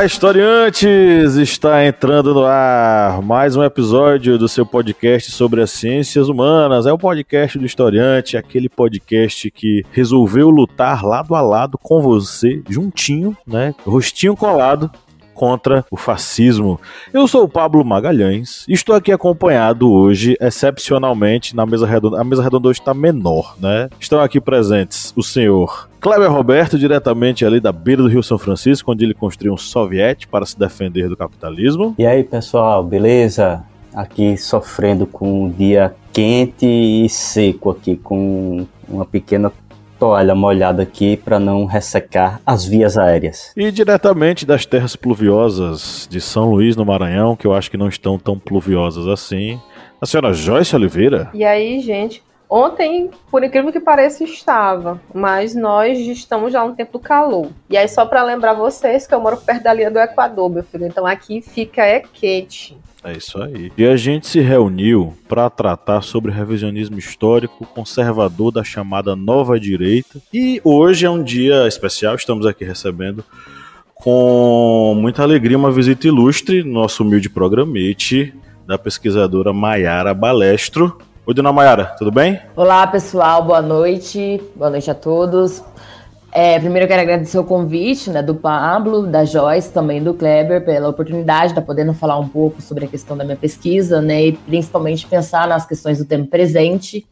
Olá, historiantes! Está entrando no ar mais um episódio do seu podcast sobre as ciências humanas. É o podcast do historiante, aquele podcast que resolveu lutar lado a lado com você, juntinho, né? Rostinho colado, contra o fascismo. Eu sou o Pablo Magalhães e estou aqui acompanhado hoje, excepcionalmente, na mesa redonda. A mesa redonda hoje está menor, né? Estão aqui presentes o senhor Kleber Roberto, diretamente ali da beira do Rio São Francisco, onde ele construiu um soviete para se defender do capitalismo. E aí, pessoal, beleza? Aqui sofrendo com um dia quente e seco aqui, com uma pequena toalha molhada aqui para não ressecar as vias aéreas. E diretamente das terras pluviosas de São Luís, no Maranhão, que eu acho que não estão tão pluviosas assim, a senhora Joyce Oliveira. E aí, gente? Ontem, por incrível que pareça, estava, mas nós estamos já no tempo do calor. E aí, só para lembrar vocês que eu moro perto da linha do Equador, meu filho, então aqui fica é quente. É isso aí. E a gente se reuniu para tratar sobre revisionismo histórico conservador da chamada nova direita. E hoje é um dia especial, estamos aqui recebendo com muita alegria uma visita ilustre, nosso humilde programete da pesquisadora Maiara Balestro. Oi, dona Maiara, tudo bem? Olá, pessoal, boa noite. Boa noite a todos. É, primeiro eu quero agradecer o convite né, do Pablo, da Joyce, também do Kleber, pela oportunidade de estar podendo falar um pouco sobre a questão da minha pesquisa, né, e principalmente pensar nas questões do tempo presente.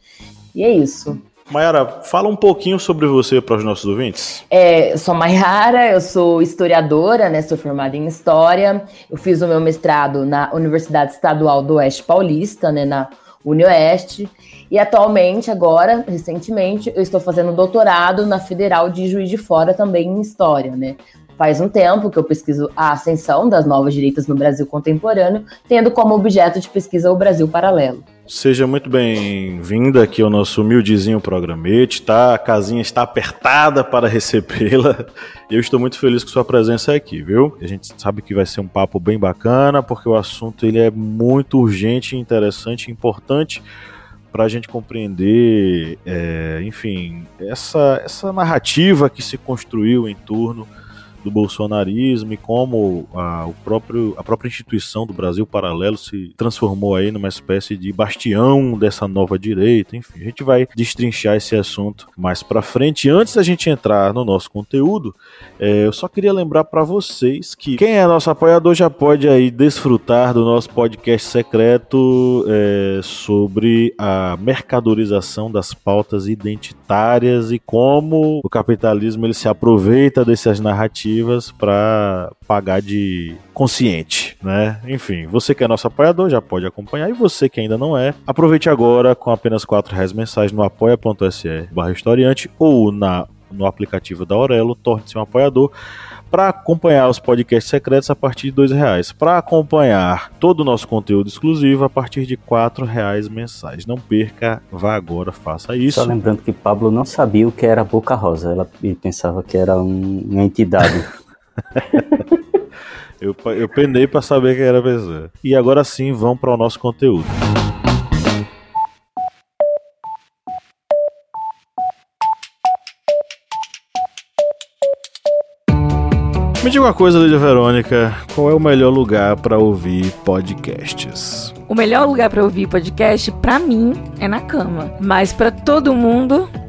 E é isso. Mayara, fala um pouquinho sobre você para os nossos ouvintes. É, eu sou Mayara, eu sou historiadora, né, sou formada em História. Eu fiz o meu mestrado na Universidade Estadual do Oeste Paulista, né, na UniOeste. E atualmente, agora, recentemente, eu estou fazendo doutorado na Federal de Juiz de Fora também em História, né? Faz um tempo que eu pesquiso a ascensão das novas direitas no Brasil contemporâneo, tendo como objeto de pesquisa o Brasil Paralelo. Seja muito bem-vinda aqui ao nosso humildezinho programete, tá? A casinha está apertada para recebê-la. Eu estou muito feliz com sua presença aqui, viu? A gente sabe que vai ser um papo bem bacana, porque o assunto ele é muito urgente, interessante, importante para a gente compreender, é, enfim, essa, essa narrativa que se construiu em torno do bolsonarismo e como a, o próprio, a própria instituição do Brasil Paralelo se transformou aí numa espécie de bastião dessa nova direita. Enfim, a gente vai destrinchar esse assunto mais para frente. Antes da gente entrar no nosso conteúdo, é, eu só queria lembrar para vocês que quem é nosso apoiador já pode aí desfrutar do nosso podcast secreto é, sobre a mercadorização das pautas identitárias e como o capitalismo ele se aproveita dessas narrativas para pagar de consciente, né? Enfim, você que é nosso apoiador já pode acompanhar e você que ainda não é, aproveite agora com apenas quatro reais mensais no apoia.se barra historiante ou na, no aplicativo da Aurelo, torne-se um apoiador para acompanhar os podcasts secretos a partir de dois reais, para acompanhar todo o nosso conteúdo exclusivo a partir de quatro reais mensais. Não perca, vá agora, faça isso. Só lembrando que Pablo não sabia o que era Boca Rosa, ela pensava que era um, uma entidade. eu, eu penei para saber quem era a pessoa. E agora sim, vamos para o nosso conteúdo. Me diga uma coisa, Lídia Verônica, qual é o melhor lugar para ouvir podcasts? O melhor lugar para ouvir podcast, para mim, é na cama. Mas para todo mundo,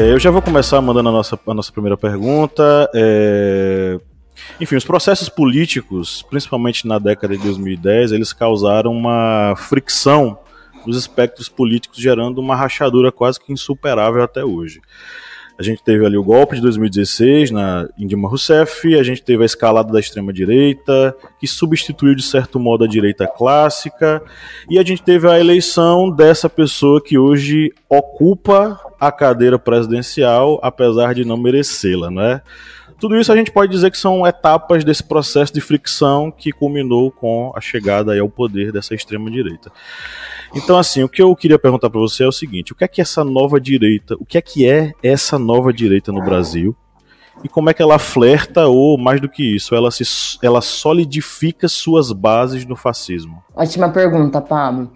É, eu já vou começar mandando a nossa, a nossa primeira pergunta. É... Enfim, os processos políticos, principalmente na década de 2010, eles causaram uma fricção nos espectros políticos, gerando uma rachadura quase que insuperável até hoje. A gente teve ali o golpe de 2016 na, Dilma Rousseff, a gente teve a escalada da extrema-direita, que substituiu de certo modo a direita clássica, e a gente teve a eleição dessa pessoa que hoje ocupa a cadeira presidencial, apesar de não merecê-la, né? Tudo isso a gente pode dizer que são etapas desse processo de fricção que culminou com a chegada ao poder dessa extrema-direita. Então, assim, o que eu queria perguntar para você é o seguinte: o que é que essa nova direita, o que é que é essa nova direita no Brasil? E como é que ela flerta, ou mais do que isso, ela, se, ela solidifica suas bases no fascismo? Ótima pergunta, Pablo.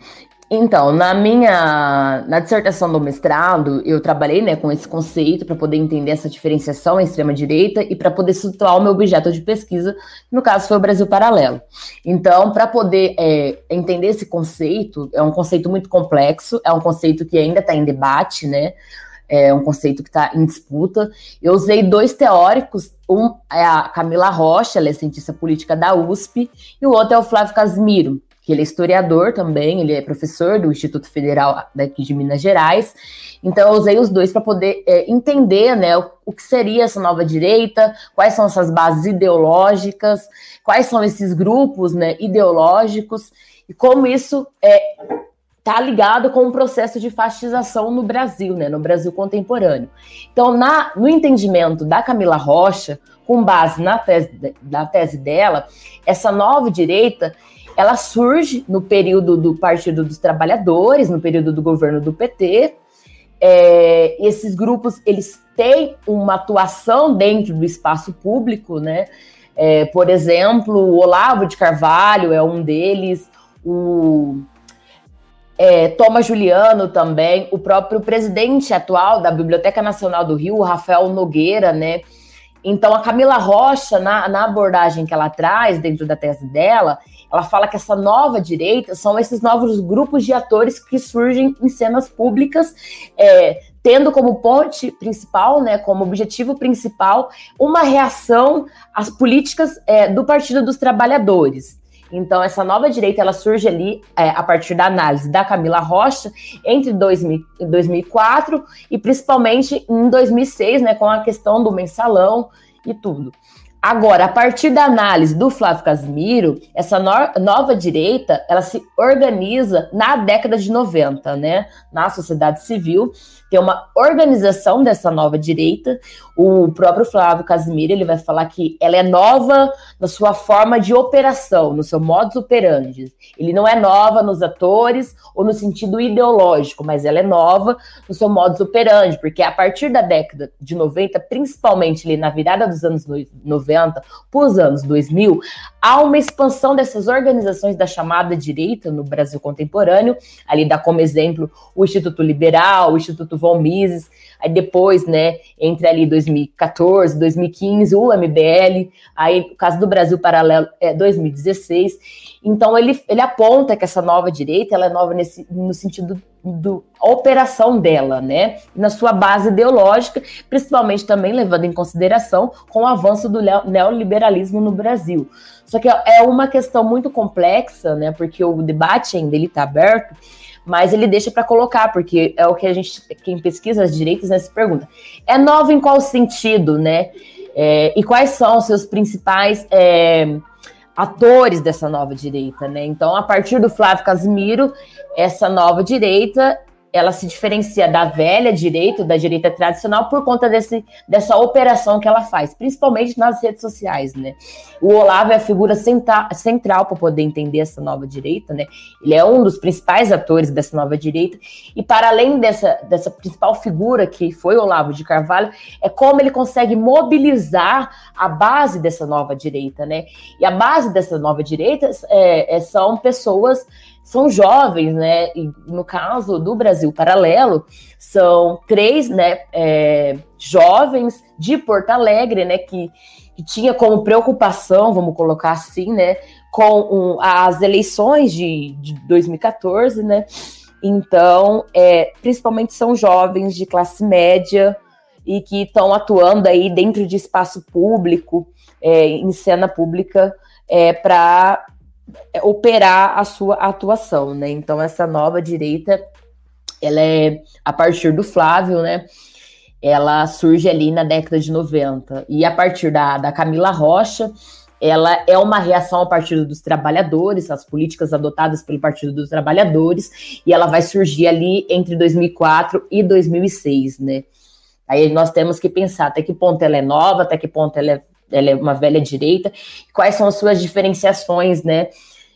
Então, na minha na dissertação do mestrado, eu trabalhei né, com esse conceito para poder entender essa diferenciação em extrema-direita e para poder situar o meu objeto de pesquisa, que no caso foi o Brasil Paralelo. Então, para poder é, entender esse conceito, é um conceito muito complexo, é um conceito que ainda está em debate, né? É um conceito que está em disputa. Eu usei dois teóricos, um é a Camila Rocha, ela é cientista política da USP, e o outro é o Flávio Casimiro, que ele é historiador também, ele é professor do Instituto Federal daqui de Minas Gerais. Então eu usei os dois para poder é, entender né, o, o, que seria essa nova direita, quais são essas bases ideológicas, quais são esses grupos né, ideológicos e como isso é está ligado com o processo de fascização no Brasil, né, no Brasil contemporâneo. Então, na, no entendimento da Camila Rocha, com base na tese, na tese dela, essa nova direita ela surge no período do Partido dos Trabalhadores, no período do governo do PT. É, esses grupos eles têm uma atuação dentro do espaço público, né? É, por exemplo, o Olavo de Carvalho é um deles, o é, Thomas Juliano também, o próprio presidente atual da Biblioteca Nacional do Rio, Rafael Nogueira, né? Então, a Camila Rocha, na, na abordagem que ela traz dentro da tese dela, ela fala que essa nova direita são esses novos grupos de atores que surgem em cenas públicas, é, tendo como ponte principal, né, como objetivo principal, uma reação às políticas é, do Partido dos Trabalhadores. Então, essa nova direita ela surge ali é, a partir da análise da Camila Rocha entre 2000, 2004 e principalmente em 2006, né, com a questão do mensalão e tudo. Agora, a partir da análise do Flávio Casimiro, essa no nova direita, ela se organiza na década de 90, né? Na sociedade civil, tem uma organização dessa nova direita. O próprio Flávio Casimiro, ele vai falar que ela é nova na sua forma de operação, no seu modus operandi. Ele não é nova nos atores ou no sentido ideológico, mas ela é nova no seu modus operandi, porque a partir da década de 90, principalmente ali na virada dos anos 90, 90 para os anos 2000, há uma expansão dessas organizações da chamada direita no Brasil contemporâneo. Ali dá como exemplo o Instituto Liberal, o Instituto Von Mises, aí depois, né, entre ali 2014, 2015, o MBL, aí o caso do Brasil Paralelo é 2016. Então ele, ele aponta que essa nova direita ela é nova nesse, no sentido do operação dela, né? Na sua base ideológica, principalmente também levando em consideração com o avanço do neoliberalismo no Brasil. Só que é uma questão muito complexa, né? Porque o debate ainda ele está aberto, mas ele deixa para colocar, porque é o que a gente, quem pesquisa as direitas, né, se pergunta. É nova em qual sentido, né? É, e quais são os seus principais é, atores dessa nova direita, né? Então, a partir do Flávio Casimiro, essa nova direita ela se diferencia da velha direita, da direita tradicional, por conta desse, dessa operação que ela faz, principalmente nas redes sociais, né? O Olavo é a figura central, central para poder entender essa nova direita, né? Ele é um dos principais atores dessa nova direita, e para além dessa, dessa principal figura que foi o Olavo de Carvalho, é como ele consegue mobilizar a base dessa nova direita, né? E a base dessa nova direita é, é, são pessoas são jovens, né? E no caso do Brasil Paralelo, são três né, é, jovens de Porto Alegre, né? Que, que tinha como preocupação, vamos colocar assim, né? Com um, as eleições de, de 2014, né? Então, é, principalmente são jovens de classe média, e que estão atuando aí dentro de espaço público, é, em cena pública, é, para operar a sua atuação, né? Então essa nova direita, ela é a partir do Flávio, né? Ela surge ali na década de 90 e a partir da, da Camila Rocha, ela é uma reação ao Partido dos Trabalhadores, as políticas adotadas pelo Partido dos Trabalhadores, e ela vai surgir ali entre 2004 e 2006, né? Aí nós temos que pensar até que ponto ela é nova, até que ponto ela é, ela é uma velha direita, quais são as suas diferenciações, né?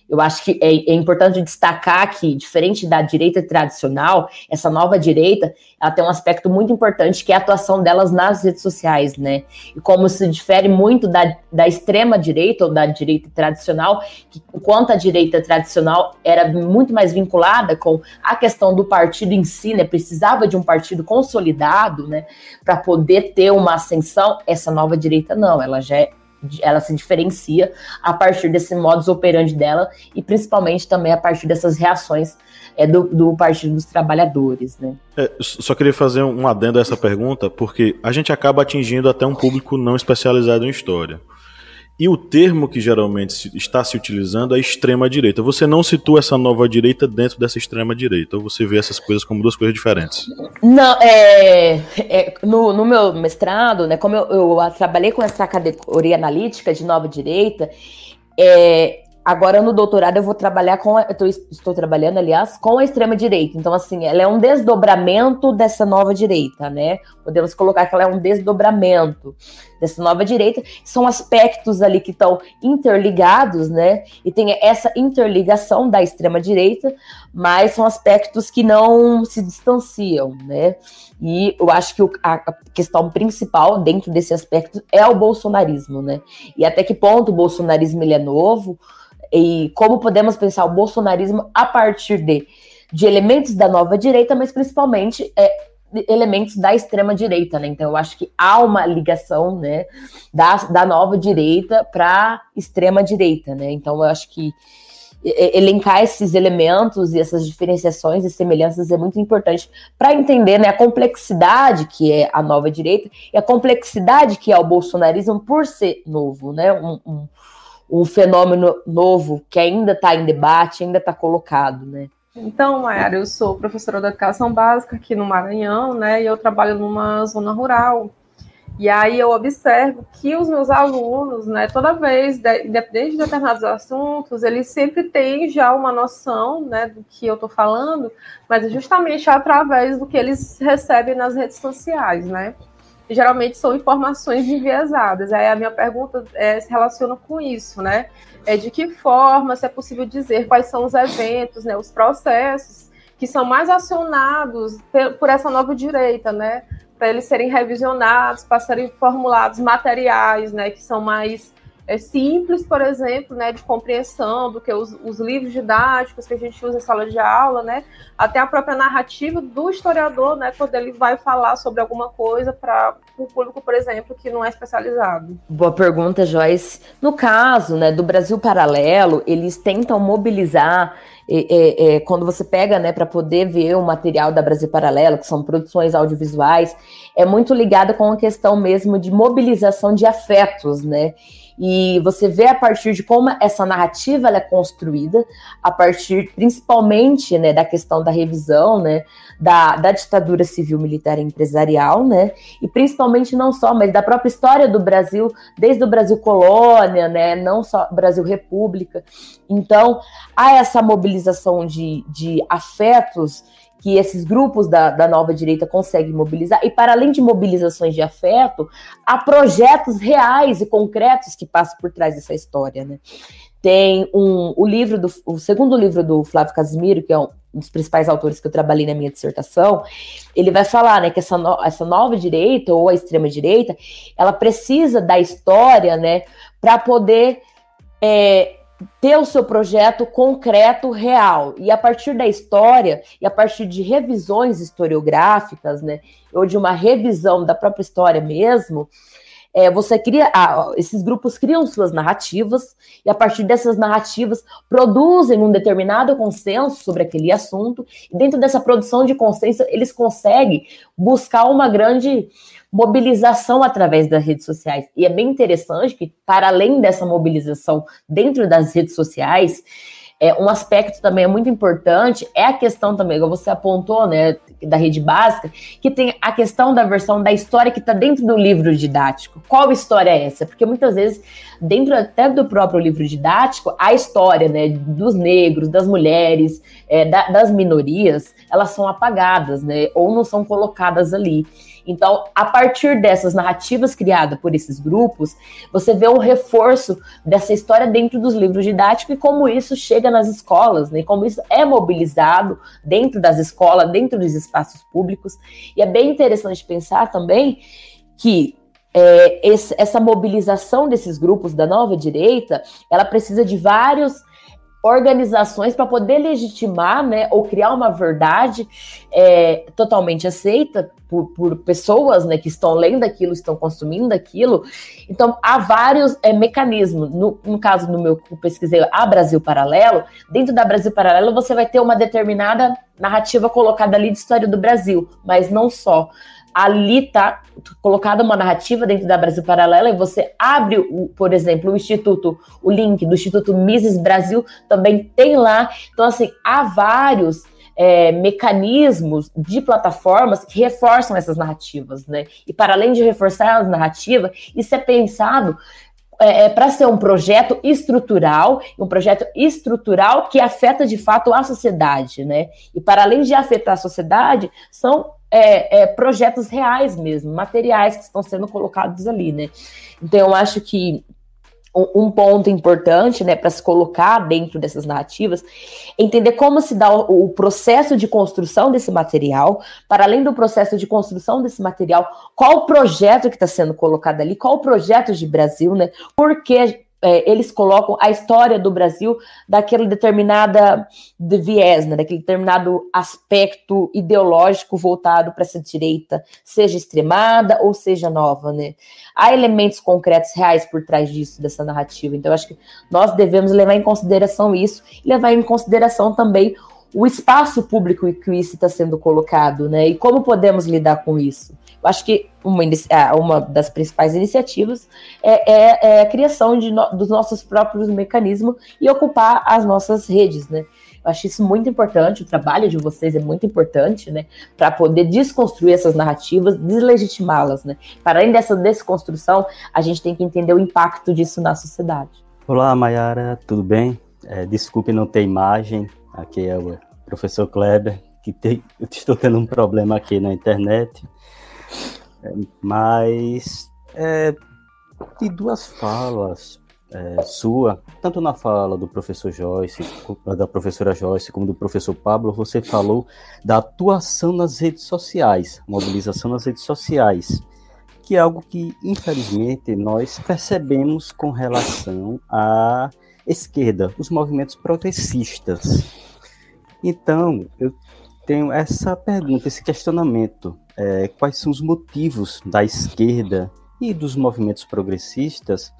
Eu acho que é, é, importante destacar que, diferente da direita tradicional, essa nova direita, ela tem um aspecto muito importante que é a atuação delas nas redes sociais, né? E como se difere muito da, da extrema direita ou da direita tradicional, que enquanto a direita tradicional era muito mais vinculada com a questão do partido em si, né? Precisava de um partido consolidado, né? Para poder ter uma ascensão, essa nova direita não, ela já é ela se diferencia a partir desse modus operandi dela e principalmente também a partir dessas reações é, do, do Partido dos Trabalhadores, né? É, só queria fazer um adendo a essa pergunta, porque a gente acaba atingindo até um público não especializado em história. E o termo que geralmente está se utilizando é extrema-direita. Você não situa essa nova direita dentro dessa extrema-direita, ou você vê essas coisas como duas coisas diferentes? Não, é, é no, no, meu mestrado, né, como eu, eu, trabalhei com essa categoria analítica de nova direita, é, Agora, no doutorado, eu vou trabalhar com. Tô, estou trabalhando, aliás, com a extrema-direita. Então, assim, ela é um desdobramento dessa nova direita, né? Podemos colocar que ela é um desdobramento dessa nova direita. São aspectos ali que estão interligados, né? E tem essa interligação da extrema-direita, mas são aspectos que não se distanciam, né? E eu acho que a questão principal dentro desse aspecto é o bolsonarismo, né? E até que ponto o bolsonarismo ele é novo e como podemos pensar o bolsonarismo a partir de, de elementos da nova direita, mas principalmente é, elementos da extrema direita, né? Então eu acho que há uma ligação, né, da, da nova direita para extrema direita, né? Então eu acho que elencar esses elementos e essas diferenciações e semelhanças é muito importante para entender né, a complexidade que é a nova direita e a complexidade que é o bolsonarismo por ser novo, né? Um, um, um fenômeno novo que ainda está em debate, ainda está colocado, né? Então, Mayara, eu sou professora da educação básica aqui no Maranhão, né? E eu trabalho numa zona rural. E aí eu observo que os meus alunos, né, toda vez, independente de determinados assuntos, eles sempre têm já uma noção, né, do que eu estou falando, mas é justamente através do que eles recebem nas redes sociais, né? Geralmente são informações enviesadas. Aí a minha pergunta é, se relaciona com isso, né? É de que forma, se é possível dizer quais são os eventos, né, os processos que são mais acionados por essa nova direita, né? Para eles serem revisionados, para serem formulados materiais, né, que são mais é, simples, por exemplo, né, de compreensão do que os, os, livros didáticos que a gente usa em sala de aula, né, até a própria narrativa do historiador, né, quando ele vai falar sobre alguma coisa para o público, por exemplo, que não é especializado. Boa pergunta, Joyce. No caso, né, do Brasil Paralelo, eles tentam mobilizar é, é, quando você pega, né, para poder ver o material da Brasil Paralelo, que são produções audiovisuais, é muito ligada com a questão mesmo de mobilização de afetos, né? E você vê a partir de como essa narrativa é construída, a partir principalmente né, da questão da revisão né, da, da ditadura civil, militar e empresarial, né, e principalmente não só, mas da própria história do Brasil, desde o Brasil colônia, né, não só Brasil República. Então, há essa mobilização de, de afetos que esses grupos da, da nova direita conseguem mobilizar, e para além de mobilizações de afeto, há projetos reais e concretos que passam por trás dessa história, né? Tem um, o livro do o segundo livro do Flávio Casimiro, que é um dos principais autores que eu trabalhei na minha dissertação, ele vai falar né, que essa, no, essa nova direita ou a extrema direita, ela precisa da história, né, para poder é, ter o seu projeto concreto, real. E a partir da história e a partir de revisões historiográficas, né, ou de uma revisão da própria história mesmo, é, você cria, ah, esses grupos criam suas narrativas e a partir dessas narrativas produzem um determinado consenso sobre aquele assunto. E dentro dessa produção de consenso, eles conseguem buscar uma grande mobilização através das redes sociais. E é bem interessante que, para além dessa mobilização dentro das redes sociais, é, um aspecto também é muito importante é a questão também, como você apontou, né, da rede básica, que tem a questão da versão da história que está dentro do livro didático. Qual história é essa? Porque muitas vezes, dentro até do próprio livro didático, a história né, dos negros, das mulheres, é, da, das minorias, elas são apagadas, né, ou não são colocadas ali. Então, a partir dessas narrativas criadas por esses grupos, você vê um reforço dessa história dentro dos livros didáticos e como isso chega nas escolas, né? Como isso é mobilizado dentro das escolas, dentro dos espaços públicos. E é bem interessante pensar também que é, esse, essa mobilização desses grupos da nova direita, ela precisa de vários organizações para poder legitimar, né, ou criar uma verdade é, totalmente aceita por, por, pessoas, né, que estão lendo aquilo, estão consumindo aquilo. Então, há vários é, mecanismos. No, no, caso, no meu eu pesquisei, a Brasil Paralelo, dentro da Brasil Paralelo você vai ter uma determinada narrativa colocada ali de história do Brasil, mas não só ali tá colocada uma narrativa dentro da Brasil Paralela e você abre, o, por exemplo, o Instituto, o link do Instituto Mises Brasil também tem lá. Então, assim, há vários é, mecanismos de plataformas que reforçam essas narrativas, né? E para além de reforçar as narrativas, isso é pensado é, é para ser um projeto estrutural, um projeto estrutural que afeta de fato a sociedade, né? E para além de afetar a sociedade, são é, é, projetos reais mesmo, materiais que estão sendo colocados ali, né? Então eu acho que um ponto importante, né, para se colocar dentro dessas narrativas, é entender como se dá o, o, processo de construção desse material, para além do processo de construção desse material, qual o projeto que está sendo colocado ali, qual o projeto de Brasil, né, por que é, eles colocam a história do Brasil daquela determinada de viés, né, daquele determinado aspecto ideológico voltado para essa direita, seja extremada ou seja nova, né? Há elementos concretos reais por trás disso, dessa narrativa. Então, acho que nós devemos levar em consideração isso e levar em consideração também o espaço público em que isso está sendo colocado, né? E como podemos lidar com isso? Eu acho que uma, uma das principais iniciativas é, é, é a criação de no, dos nossos próprios mecanismos e ocupar as nossas redes, né? Eu acho isso muito importante, o trabalho de vocês é muito importante, né? Para poder desconstruir essas narrativas, deslegitimá-las, né? Para além dessa desconstrução, a gente tem que entender o impacto disso na sociedade. Olá, Mayara, tudo bem? É, desculpe não ter imagem, aqui é o professor Kleber, que tem, eu estou tendo um problema aqui na internet. É, mas é, de duas falas é, sua, tanto na fala do professor Joyce, da professora Joyce, como do professor Pablo, você falou da atuação nas redes sociais, mobilização nas redes sociais, que é algo que, infelizmente, nós percebemos com relação à esquerda, os movimentos progressistas. Então, eu tenho essa pergunta, esse questionamento é, quais são os motivos da esquerda e dos movimentos progressistas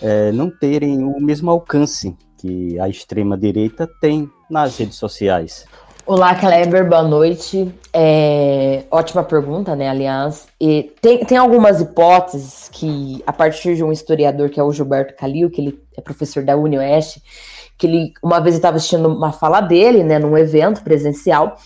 é, não terem o mesmo alcance que a extrema-direita tem nas redes sociais. Olá, Kleber, boa noite. É, ótima pergunta, né, aliás. E tem, tem algumas hipóteses que, a partir de um historiador que é o Gilberto Calil, que ele é professor da UniOeste, que ele uma vez estava assistindo uma fala dele, né, num evento presencial,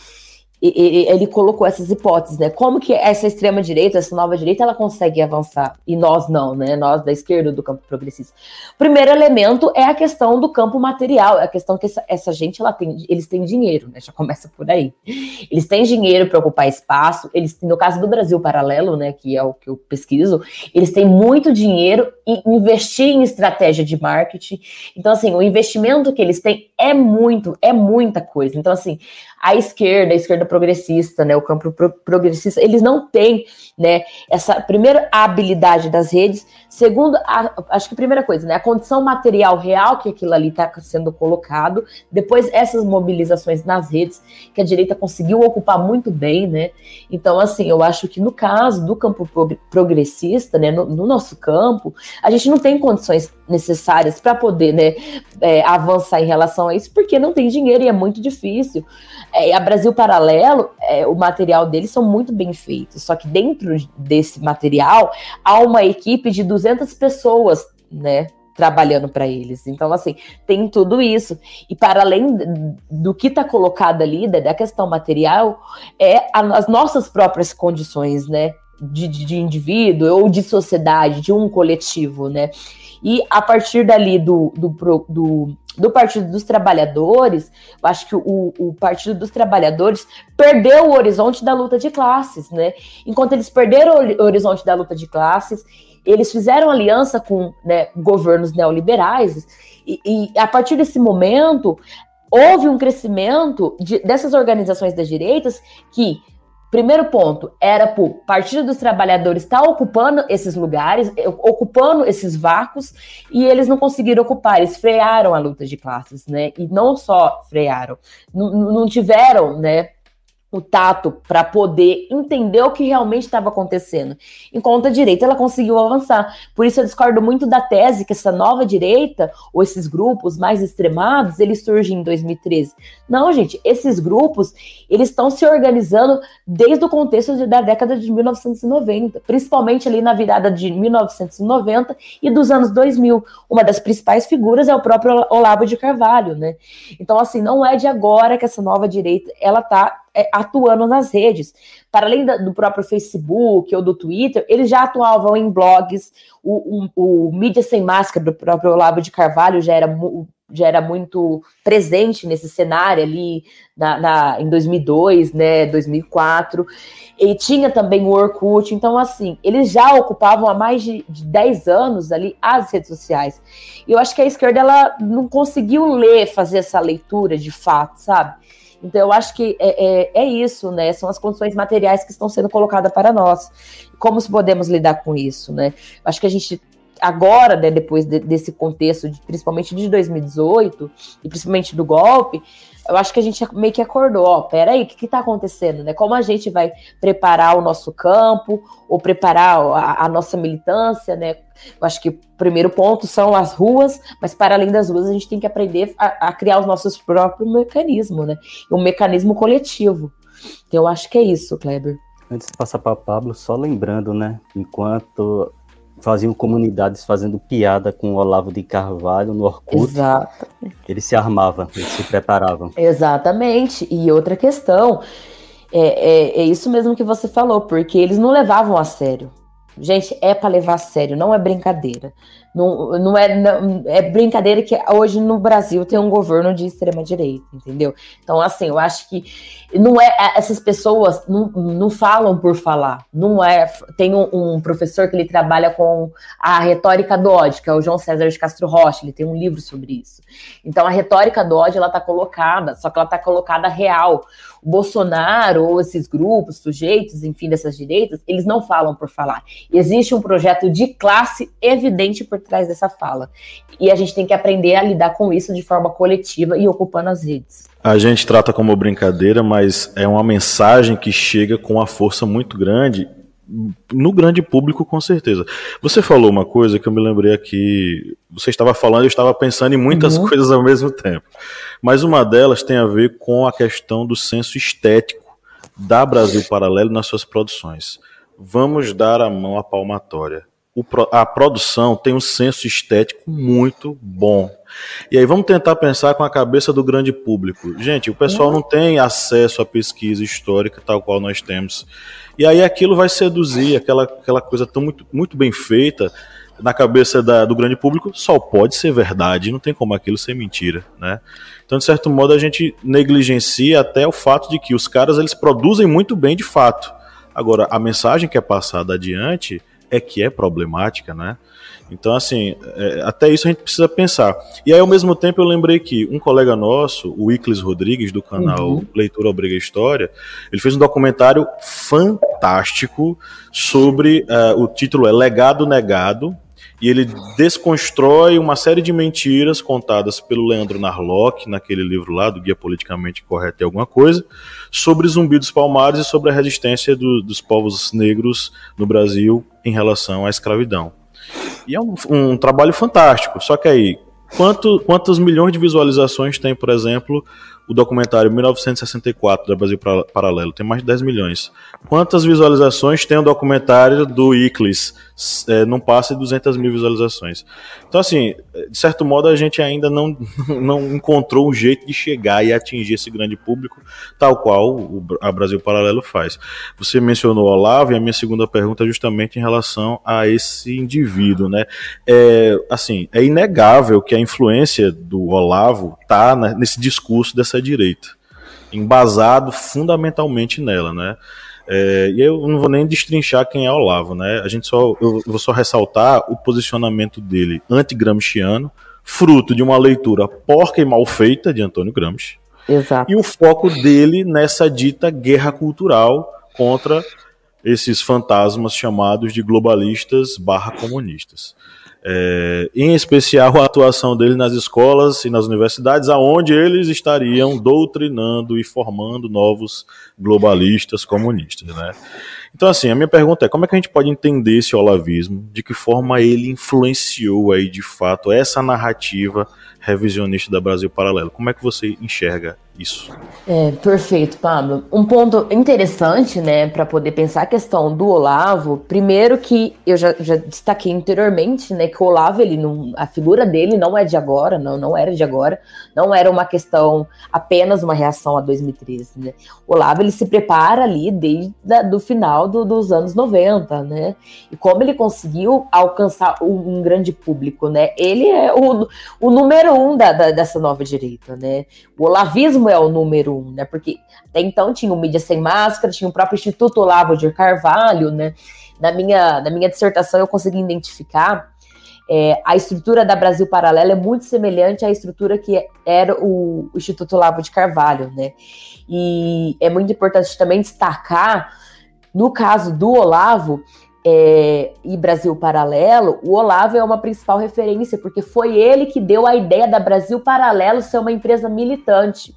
e, ele colocou essas hipóteses, né? Como que essa extrema direita, essa nova direita, ela consegue avançar e nós não, né? Nós da esquerda do campo progressista. Primeiro elemento é a questão do campo material, é a questão que essa, essa gente, ela tem, eles têm dinheiro, né? Já começa por aí. Eles têm dinheiro para ocupar espaço. Eles, no caso do Brasil Paralelo, né? Que é o que eu pesquiso, eles têm muito dinheiro e investir em estratégia de marketing. Então, assim, o investimento que eles têm é muito, é muita coisa. Então, assim, a esquerda, a esquerda progressista, né, o campo pro progressista, eles não têm, né, essa primeira habilidade das redes, segundo, a, acho que a primeira coisa, né, a condição material real que aquilo ali está sendo colocado, depois essas mobilizações nas redes que a direita conseguiu ocupar muito bem, né, então assim, eu acho que no caso do campo progressista, né, no, no nosso campo, a gente não tem condições necessárias para poder, né, é, avançar em relação a isso, porque não tem dinheiro e é muito difícil. É, a Brasil Paralelo, é, o material deles são muito bem feitos, só que dentro desse material há uma equipe de 200 pessoas, né, trabalhando para eles. Então, assim, tem tudo isso. E para além do que está colocado ali, da questão material, é as nossas próprias condições, né? De, de, de indivíduo ou de sociedade, de um coletivo, né? E a partir dali do, do, do, do Partido dos Trabalhadores, eu acho que o, o Partido dos Trabalhadores perdeu o horizonte da luta de classes, né? Enquanto eles perderam o horizonte da luta de classes, eles fizeram aliança com né, governos neoliberais, e, e a partir desse momento houve um crescimento de, dessas organizações das direitas que Primeiro ponto era o Partido dos Trabalhadores estar tá ocupando esses lugares, eh, ocupando esses vácuos, e eles não conseguiram ocupar, eles frearam a luta de classes, né? E não só frearam, não tiveram, né? O tato para poder entender o que realmente estava acontecendo. Enquanto a direita ela conseguiu avançar. Por isso eu discordo muito da tese que essa nova direita ou esses grupos mais extremados, eles surgem em 2013. Não, gente, esses grupos, eles estão se organizando desde o contexto de, da década de 1990, principalmente ali na virada de 1990 e dos anos 2000. Uma das principais figuras é o próprio Olavo de Carvalho, né? Então assim, não é de agora que essa nova direita ela tá atuando nas redes. Para além do próprio Facebook ou do Twitter, eles já atuavam em blogs. O, o, o Mídia Sem Máscara do próprio Olavo de Carvalho já era, já era muito presente nesse cenário ali na, na, em 2002, né, 2004. E tinha também o Orkut. Então, assim, eles já ocupavam há mais de, de 10 anos ali as redes sociais. E eu acho que a esquerda ela não conseguiu ler, fazer essa leitura de fato, sabe? Então, eu acho que é, é, é, isso, né? São as condições materiais que estão sendo colocadas para nós. Como podemos lidar com isso, né? Acho que a gente agora, né, depois de, desse contexto, de, principalmente de 2018, e principalmente do golpe, eu acho que a gente meio que acordou, ó, peraí, o que está acontecendo, né? Como a gente vai preparar o nosso campo, ou preparar a, a, nossa militância, né? Eu acho que o primeiro ponto são as ruas, mas para além das ruas, a gente tem que aprender a, a criar os nossos próprios mecanismos, né? Um mecanismo coletivo. Eu acho que é isso, Kleber. Antes de passar para Pablo, só lembrando, né? Enquanto faziam comunidades fazendo piada com o Olavo de Carvalho no Orkut. Exato. Eles se armavam, eles se preparavam. Exatamente. E outra questão, é, é, é isso mesmo que você falou, porque eles não levavam a sério. Gente, é para levar a sério, não é brincadeira. Não, não, é, não, é brincadeira que hoje no Brasil tem um governo de extrema direita, entendeu? Então, assim, eu acho que não é essas pessoas não, não falam por falar. Não é. Tem um, um professor que ele trabalha com a retórica do ódio, que é o João César de Castro Rocha. Ele tem um livro sobre isso. Então, a retórica do ódio ela está colocada, só que ela está colocada real. O Bolsonaro ou esses grupos, sujeitos, enfim, dessas direitas, eles não falam por falar. Existe um projeto de classe evidente por trás dessa fala. E a gente tem que aprender a lidar com isso de forma coletiva e ocupando as redes. A gente trata como brincadeira, mas é uma mensagem que chega com uma força muito grande no grande público, com certeza. Você falou uma coisa que eu me lembrei aqui. Você estava falando, eu estava pensando em muitas uhum. coisas ao mesmo tempo. Mas uma delas tem a ver com a questão do senso estético da Brasil Paralelo nas suas produções. Vamos dar a mão à palmatória a produção tem um senso estético muito bom. E aí vamos tentar pensar com a cabeça do grande público. Gente, o pessoal não tem acesso à pesquisa histórica tal qual nós temos. E aí aquilo vai seduzir aquela, aquela coisa tão muito, muito bem feita na cabeça da, do grande público só pode ser verdade, não tem como aquilo ser mentira, né? Então, de certo modo, a gente negligencia até o fato de que os caras eles produzem muito bem de fato. Agora, a mensagem que é passada adiante é que é problemática, né? Então, assim, é, até isso a gente precisa pensar. E aí, ao mesmo tempo, eu lembrei que um colega nosso, o Iclis Rodrigues, do canal uhum. Leitura Obriga História, ele fez um documentário fantástico sobre. Uh, o título é Legado Negado, e ele desconstrói uma série de mentiras contadas pelo Leandro Narlock, naquele livro lá, do Guia Politicamente Correto e Alguma Coisa, sobre Zumbi dos Palmares e sobre a resistência do, dos povos negros no Brasil em relação à escravidão. E é um, um trabalho fantástico, só que aí, quanto, quantos milhões de visualizações tem, por exemplo, o documentário 1964 da Brasil Paralelo tem mais de 10 milhões. Quantas visualizações tem o documentário do Iclis? É, não passa de 200 mil visualizações. Então, assim, de certo modo, a gente ainda não, não encontrou um jeito de chegar e atingir esse grande público, tal qual o, a Brasil Paralelo faz. Você mencionou o Olavo, e a minha segunda pergunta é justamente em relação a esse indivíduo, né? É, assim, é inegável que a influência do Olavo está nesse discurso dessa direita, embasado fundamentalmente nela, né? É, e eu não vou nem destrinchar quem é Olavo, né? A gente só, eu vou só ressaltar o posicionamento dele anti-gramsciano, fruto de uma leitura porca e mal feita de Antônio Gramsci. Exato. E o foco dele nessa dita guerra cultural contra esses fantasmas chamados de globalistas barra comunistas. É, em especial a atuação dele nas escolas e nas universidades, aonde eles estariam doutrinando e formando novos globalistas comunistas, né? Então, assim, a minha pergunta é como é que a gente pode entender esse olavismo, de que forma ele influenciou aí de fato essa narrativa revisionista da Brasil Paralelo. Como é que você enxerga isso? É, perfeito, Pablo. Um ponto interessante, né, para poder pensar a questão do Olavo, primeiro que eu já, já destaquei anteriormente, né, que o Olavo, ele não, a figura dele não é de agora, não, não era de agora, não era uma questão apenas uma reação a 2013, né. O Olavo, ele se prepara ali desde o final do, dos anos 90, né, e como ele conseguiu alcançar um, um grande público, né, ele é o, o número um da, da, dessa nova direita, né, o olavismo é o número um, né? Porque até então tinha o Mídia Sem Máscara, tinha o próprio Instituto Olavo de Carvalho, né? Na minha, na minha dissertação eu consegui identificar é, a estrutura da Brasil Paralela é muito semelhante à estrutura que era o, o Instituto Olavo de Carvalho, né? E é muito importante também destacar, no caso do Olavo, é, e Brasil Paralelo, o Olavo é uma principal referência, porque foi ele que deu a ideia da Brasil Paralelo ser uma empresa militante.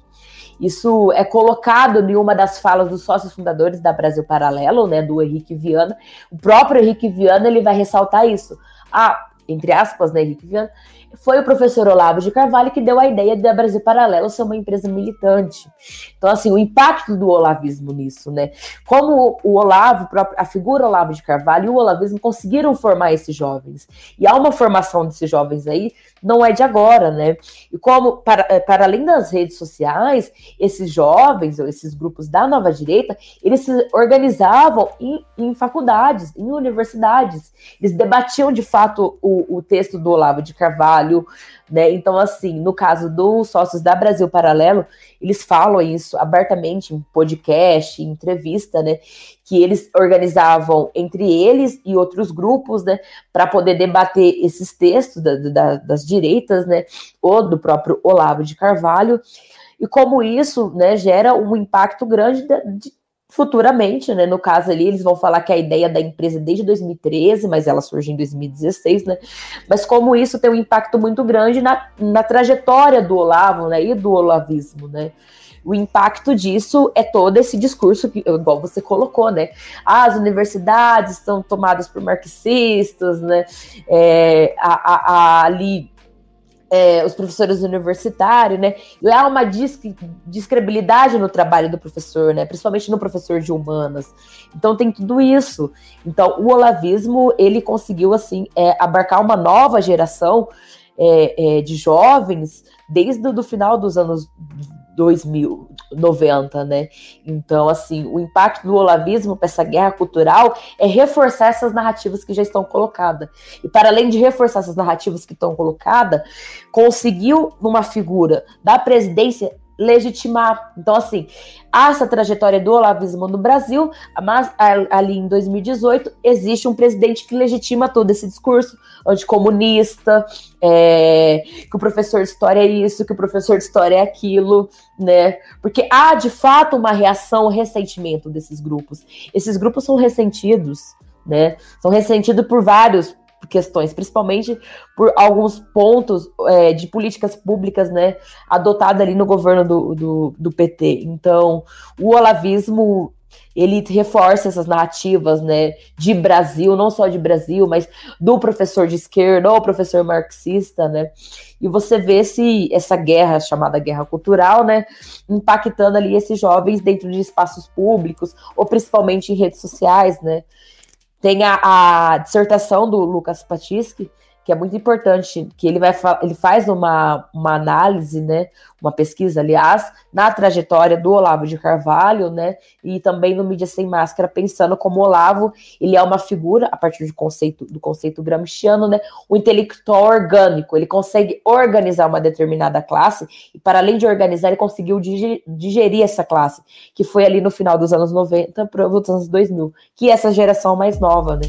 Isso é colocado em uma das falas dos sócios fundadores da Brasil Paralelo, né, do Henrique Viana. O próprio Henrique Viana ele vai ressaltar isso. Ah, entre aspas, né, Henrique Viana, foi o professor Olavo de Carvalho que deu a ideia da Brasil Paralelo ser uma empresa militante. Então, assim, o impacto do olavismo nisso, né? Como o Olavo, a figura Olavo de Carvalho e o olavismo conseguiram formar esses jovens. E há uma formação desses jovens aí não é de agora, né? E como, para, eh, para além das redes sociais, esses jovens, ou esses grupos da nova direita, eles se organizavam em, em faculdades, em universidades. Eles debatiam, de fato, o, o texto do Olavo de Carvalho, né? Então, assim, no caso dos sócios da Brasil Paralelo, eles falam isso abertamente em podcast, em entrevista, né? Que eles organizavam entre eles e outros grupos, né? Para poder debater esses textos da, da, das direitas, né? Ou do próprio Olavo de Carvalho. E como isso, né, gera um impacto grande de, futuramente, né? No caso ali, eles vão falar que a ideia da empresa é desde 2013, mas ela surgiu em 2016, né? Mas como isso tem um impacto muito grande na, na trajetória do Olavo, né? E do olavismo, né? O impacto disso é todo esse discurso que, igual você colocou, né? As universidades estão tomadas por marxistas, né? É, a, a, a, ali é, os professores universitários, né? E há uma descredibilidade no trabalho do professor, né? Principalmente no professor de humanas. Então tem tudo isso. Então o olavismo ele conseguiu assim é, abarcar uma nova geração é, é de jovens desde o final dos anos 2090, né? Então, assim, o impacto do olavismo para essa guerra cultural é reforçar essas narrativas que já estão colocadas. E para além de reforçar essas narrativas que estão colocadas, conseguiu numa figura da presidência legitimar. Então, assim, essa trajetória do olavismo no Brasil, mas ali em 2018 existe um presidente que legitima todo esse discurso anticomunista, é, que o professor de história é isso, que o professor de história é aquilo, né? Porque há de fato uma reação, um ressentimento desses grupos. Esses grupos são ressentidos, né? São ressentidos por vários questões, principalmente por alguns pontos é, de políticas públicas, né, adotadas ali no governo do, do, do PT. Então, o olavismo ele reforça essas narrativas, né, de Brasil, não só de Brasil, mas do professor de esquerda ou professor marxista, né, e você vê esse, essa guerra chamada guerra cultural, né, impactando ali esses jovens dentro de espaços públicos ou principalmente em redes sociais, né, tem a, a dissertação do Lucas Patisky, que é muito importante, que ele, vai, ele faz uma, uma análise, né, uma pesquisa, aliás, na trajetória do Olavo de Carvalho, né, e também no Mídia Sem Máscara, pensando como Olavo, ele é uma figura, a partir do conceito, do conceito gramsciano, né, um intelectual orgânico, ele consegue organizar uma determinada classe, e para além de organizar, ele conseguiu digerir essa classe, que foi ali no final dos anos 90 para os anos 2000, que é essa geração mais nova, né.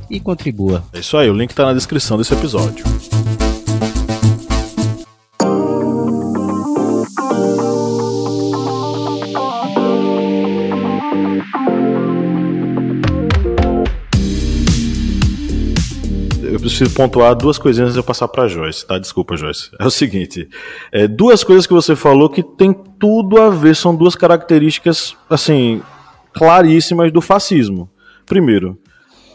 e contribua. É isso aí, o link está na descrição desse episódio. eu preciso pontuar duas coisinhas antes de eu passar para Joyce, tá? Desculpa, Joyce. É o seguinte: é, duas coisas que você falou que tem tudo a ver, são duas características, assim, claríssimas do fascismo. Primeiro,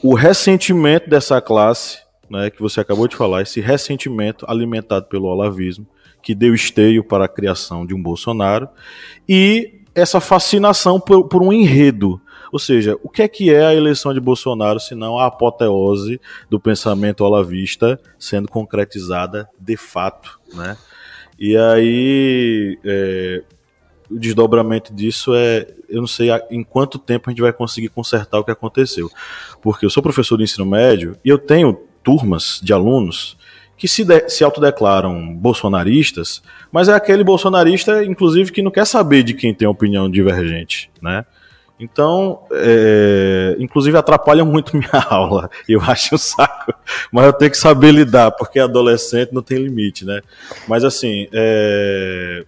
o ressentimento dessa classe, né, que você acabou de falar, esse ressentimento alimentado pelo olavismo, que deu esteio para a criação de um Bolsonaro, e essa fascinação por, por um enredo ou seja, o que é que é a eleição de Bolsonaro se não a apoteose do pensamento olavista sendo concretizada de fato, né? E aí é, o desdobramento disso é, eu não sei em quanto tempo a gente vai conseguir consertar o que aconteceu, porque eu sou professor de ensino médio e eu tenho turmas de alunos que se, de, se autodeclaram bolsonaristas, mas é aquele bolsonarista, inclusive, que não quer saber de quem tem opinião divergente, né? Então, é, inclusive atrapalha muito minha aula. Eu acho um saco, mas eu tenho que saber lidar, porque adolescente não tem limite, né? Mas assim, é,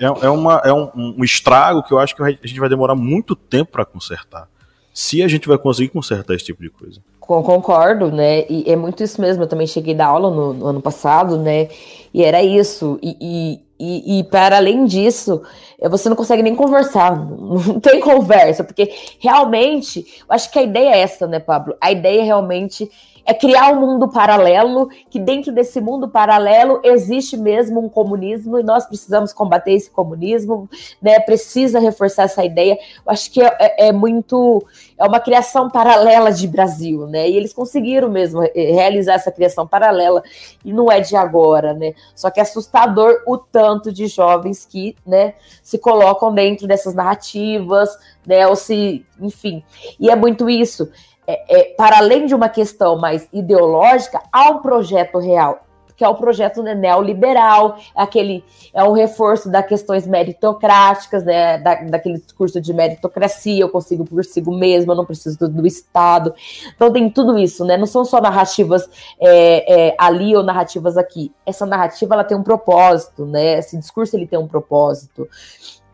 é, é uma, é um, um, estrago que eu acho que a gente vai demorar muito tempo para consertar. Se a gente vai conseguir consertar esse tipo de coisa. Concordo, né? E é muito isso mesmo. Eu também cheguei da aula no, no ano passado, né? E era isso. E, e, e, para além disso, eh, você não consegue nem conversar, não tem conversa, porque realmente, eu acho que a ideia é essa, né, Pablo? A ideia realmente é criar um mundo paralelo, que dentro desse mundo paralelo existe mesmo um comunismo e nós precisamos combater esse comunismo, né? Precisa reforçar essa ideia. Eu acho que é, é, é muito é uma criação paralela de Brasil, né? E eles conseguiram mesmo realizar essa criação paralela e não é de agora, né? Só que é assustador o tanto de jovens que, né, se colocam dentro dessas narrativas, né? Ou se, enfim, e é muito isso é, é, para além de uma questão mais ideológica, há um projeto real. que é o projeto né, neoliberal, aquele é um reforço das questões meritocráticas, né, da, daquele discurso de meritocracia, eu consigo por si mesmo, eu não preciso do, do, Estado. Então tem tudo isso, né? Não são só narrativas é, é, ali ou narrativas aqui. Essa narrativa ela tem um propósito, né? Esse discurso ele tem um propósito.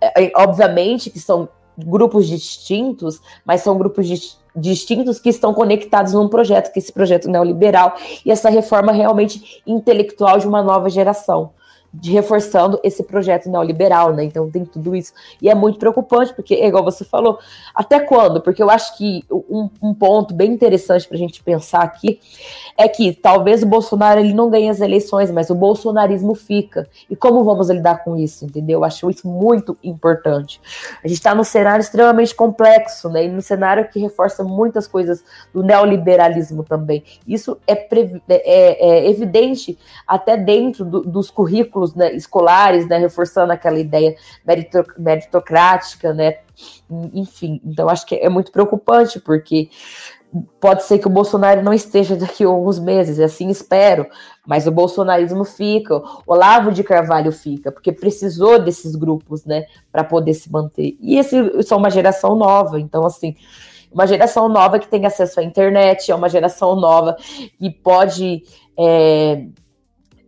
É, é obviamente que são grupos distintos, mas são grupos distintos distintos que estão conectados num projeto, que é esse projeto neoliberal e essa reforma realmente intelectual de uma nova geração de reforçando esse projeto neoliberal, né? Então tem tudo isso. E é muito preocupante, porque, igual você falou, até quando? Porque eu acho que um, um ponto bem interessante para a gente pensar aqui é que talvez o Bolsonaro ele não ganhe as eleições, mas o bolsonarismo fica. E como vamos lidar com isso, entendeu? Eu acho isso muito importante. A gente está num cenário extremamente complexo, né? E num cenário que reforça muitas coisas do neoliberalismo também. Isso é, é, é, é evidente até dentro do, dos currículos né, escolares, né, reforçando aquela ideia meritocrática, né, enfim, então acho que é muito preocupante, porque pode ser que o Bolsonaro não esteja daqui a alguns meses, assim espero, mas o bolsonarismo fica, o Olavo de Carvalho fica, porque precisou desses grupos, né, para poder se manter. E esse são uma geração nova, então assim, uma geração nova que tem acesso à internet, é uma geração nova que pode é,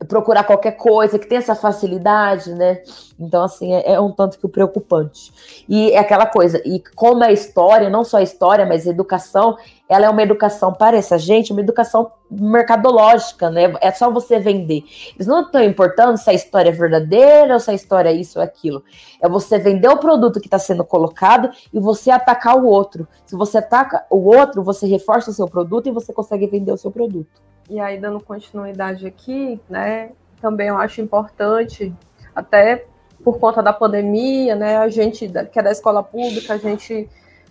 procurar qualquer coisa, que tem essa facilidade, né? Então, assim, é, é, um tanto que preocupante. E é aquela coisa, e como é história, não só história, mas educação, ela é uma educação para essa gente, uma educação mercadológica, né? É só você vender. Eles não estão importando se a história é verdadeira ou se a história é isso ou aquilo. É você vender o produto que está sendo colocado e você atacar o outro. Se você ataca o outro, você reforça o seu produto e você consegue vender o seu produto. E aí, dando continuidade aqui, né, também eu acho importante, até por conta da pandemia, né, a gente que é da escola pública, a gente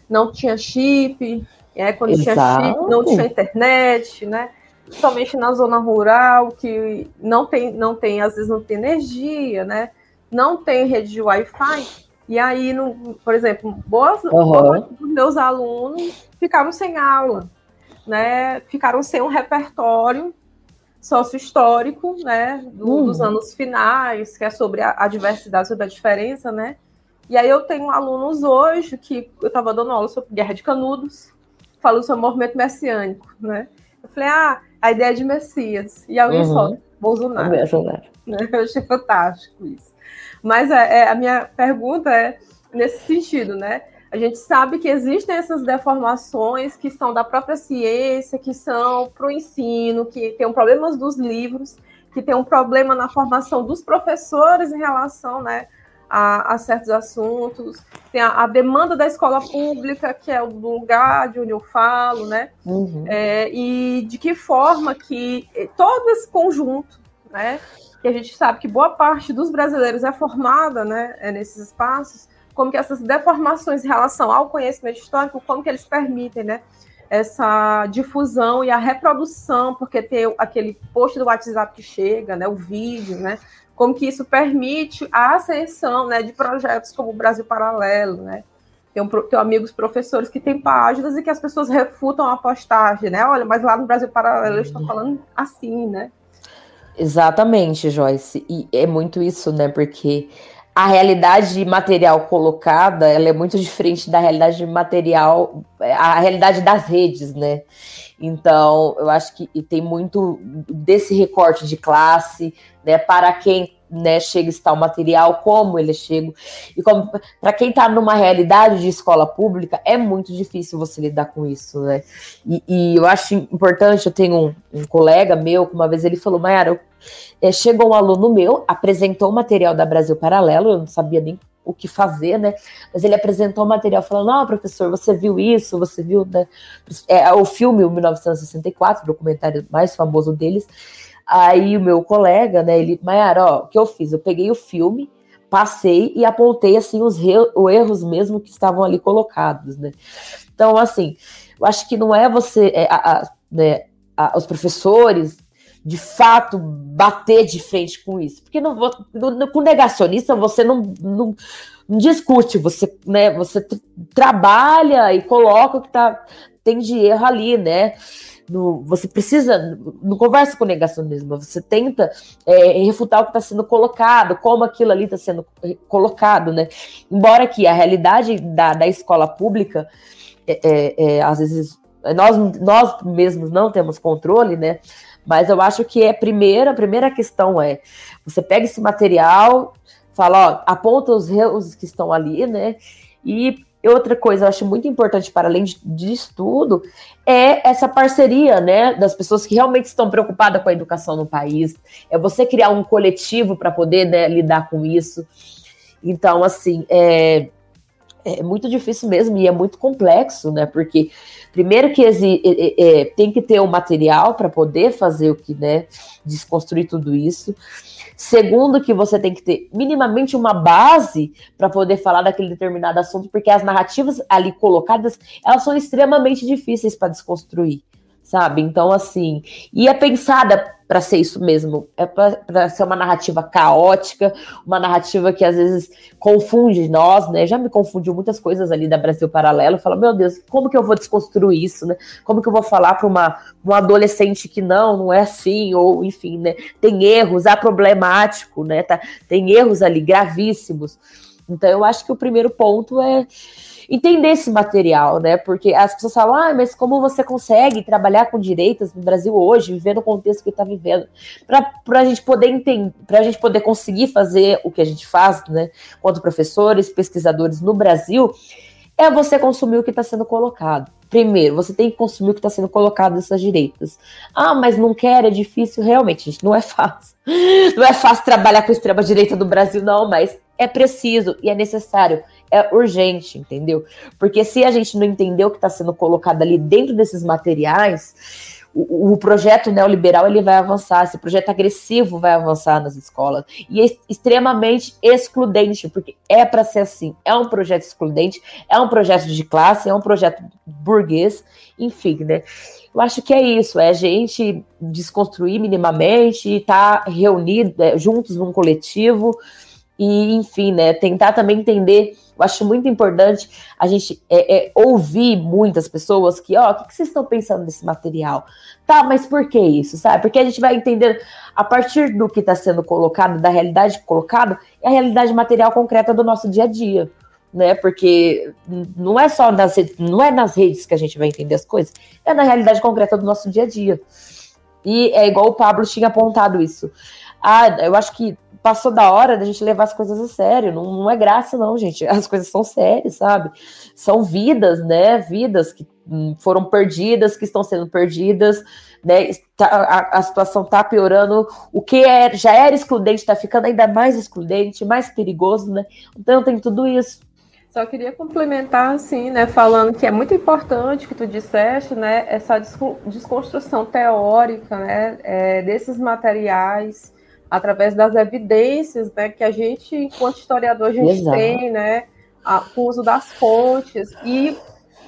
não tinha chip, é, quando Exato. tinha chip, não tinha internet, né, somente na zona rural, que não tem, não tem, às vezes não tem energia, né, não tem rede de Wi-Fi, e aí, no, por exemplo, boas, uhum. dos meus alunos ficaram sem aula, né, ficaram sem um repertório sócio-histórico, né, do, uhum. dos anos finais, que é sobre a, a, diversidade, sobre a diferença, né, e aí eu tenho alunos hoje que eu estava dando aula sobre Guerra de Canudos, falando sobre o movimento messiânico, né, eu falei, ah, a ideia de Messias, e alguém uhum. só, Bolsonaro. Bolsonaro. Né? Eu achei fantástico isso. Mas é, é, a minha pergunta é nesse sentido, né, a gente sabe que existem essas deformações que são da própria ciência, que são para o ensino, que tem um problemas dos livros, que tem um problema na formação dos professores em relação né, a, a certos assuntos. Tem a, a, demanda da escola pública, que é o lugar de onde eu falo, né? Uhum. É, e de que forma que todo esse conjunto, né? Que a gente sabe que boa parte dos brasileiros é formada né, é nesses espaços, como que essas deformações em relação ao conhecimento histórico, como que eles permitem, né? Essa difusão e a reprodução, porque tem aquele post do WhatsApp que chega, né? O vídeo, né? Como que isso permite a ascensão, né? De projetos como o Brasil Paralelo, né? Tem tenho amigos professores que têm páginas e que as pessoas refutam a postagem, né? Olha, mas lá no Brasil Paralelo eu estou falando assim, né? Exatamente, Joyce. E é muito isso, né? Porque a realidade material colocada ela é muito diferente da realidade material, a realidade das redes, né? Então, eu acho que tem muito desse recorte de classe, né? Para quem né, chega está o material, como ele chega. E como para quem está numa realidade de escola pública, é muito difícil você lidar com isso, né? E, e eu acho importante, eu tenho um, um, colega meu que uma vez ele falou, Mayara, é, chegou um aluno meu, apresentou o material da Brasil Paralelo, eu não sabia nem o que fazer, né? Mas ele apresentou o material falando: Não, professor, você viu isso? Você viu né? é, o filme o 1964, o documentário mais famoso deles. Aí o meu colega, né, ele, Mayara, ó, o que eu fiz? Eu peguei o filme, passei e apontei assim os, os erros mesmo que estavam ali colocados, né? Então, assim, eu acho que não é você, é, a, a, né, a, os professores de fato bater de frente com isso, porque não, com negacionista você não, não, não, discute, você, né, você trabalha e coloca o que tá, tem de erro ali, né? no, você precisa, não conversa com negacionismo, você tenta é, refutar o que está sendo colocado, como aquilo ali está sendo colocado, né? Embora que a realidade da, da escola pública, é, é, é às vezes, nós, nós mesmos não temos controle, né? Mas eu acho que é primeira, a primeira questão é você pega esse material, fala, ó, aponta os erros que estão ali, né? E outra coisa eu acho muito importante para além disso tudo é essa parceria, né, das pessoas que realmente estão preocupadas com a educação no país. É você criar um coletivo para poder né, lidar com isso. Então, assim, é, é muito difícil mesmo e é muito complexo, né? Porque primeiro que é, é, tem que ter o um material para poder fazer o que, né, desconstruir tudo isso. Segundo, que você tem que ter minimamente uma base para poder falar daquele determinado assunto, porque as narrativas ali colocadas, elas são extremamente difíceis para desconstruir sabe? Então, assim, e é pensada para ser isso mesmo, é para ser uma narrativa caótica, uma narrativa que às vezes confunde nós, né? Já me confundiu muitas coisas ali da Brasil Paralelo. Fala, meu Deus, como que eu vou desconstruir isso, né? Como que eu vou falar para uma um adolescente que não, não é assim, ou enfim, né? Tem erros, há problemático, né? Tá, tem erros ali gravíssimos. Então, eu acho que o primeiro ponto é entender esse material, né? Porque as pessoas falam, ah, mas como você consegue trabalhar com direitos no Brasil hoje, viver no contexto que está vivendo, para a gente poder entender, para a gente poder conseguir fazer o que a gente faz, né? Quanto professores, pesquisadores no Brasil, é você consumir o que está sendo colocado. Primeiro, você tem que consumir o que está sendo colocado nessas direitas. Ah, mas não quer, é difícil. Realmente, gente, não é fácil. Não é fácil trabalhar com a extrema-direita do Brasil, não, mas é preciso e é necessário, é urgente, entendeu? Porque se a gente não entender o que está sendo colocado ali dentro desses materiais, o, projeto neoliberal ele vai avançar, esse projeto agressivo vai avançar nas escolas e é extremamente excludente, porque é para ser assim, é um projeto excludente, é um projeto de classe, é um projeto burguês, enfim, né? Eu acho que é isso, é a gente desconstruir minimamente, estar tá reunido, é, juntos num coletivo, e, enfim, né, tentar também entender. Eu acho muito importante a gente é, é, ouvir muitas pessoas que, ó, o que, que vocês estão pensando nesse material? Tá, mas por que isso, sabe? Porque a gente vai entender a partir do que está sendo colocado, da realidade colocada, é a realidade material concreta do nosso dia a dia, né? Porque não é só nas redes, não é nas redes que a gente vai entender as coisas, é na realidade concreta do nosso dia a dia. E é igual o Pablo tinha apontado isso. Ah, eu acho que passou da hora da gente levar as coisas a sério. Não, não é graça, não, gente. As coisas são sérias, sabe? São vidas, né? Vidas que hum, foram perdidas, que estão sendo perdidas, né? Tá, a, a, situação tá piorando. O que é, já era excludente está ficando ainda mais excludente, mais perigoso, né? Então tem tudo isso. Só queria complementar, assim, né, falando que é muito importante que tu disseste, né, essa desconstrução teórica, né, é, desses materiais, através das evidências né, que a gente, enquanto historiador, a gente Exato. tem, né, a, com o uso das fontes. E,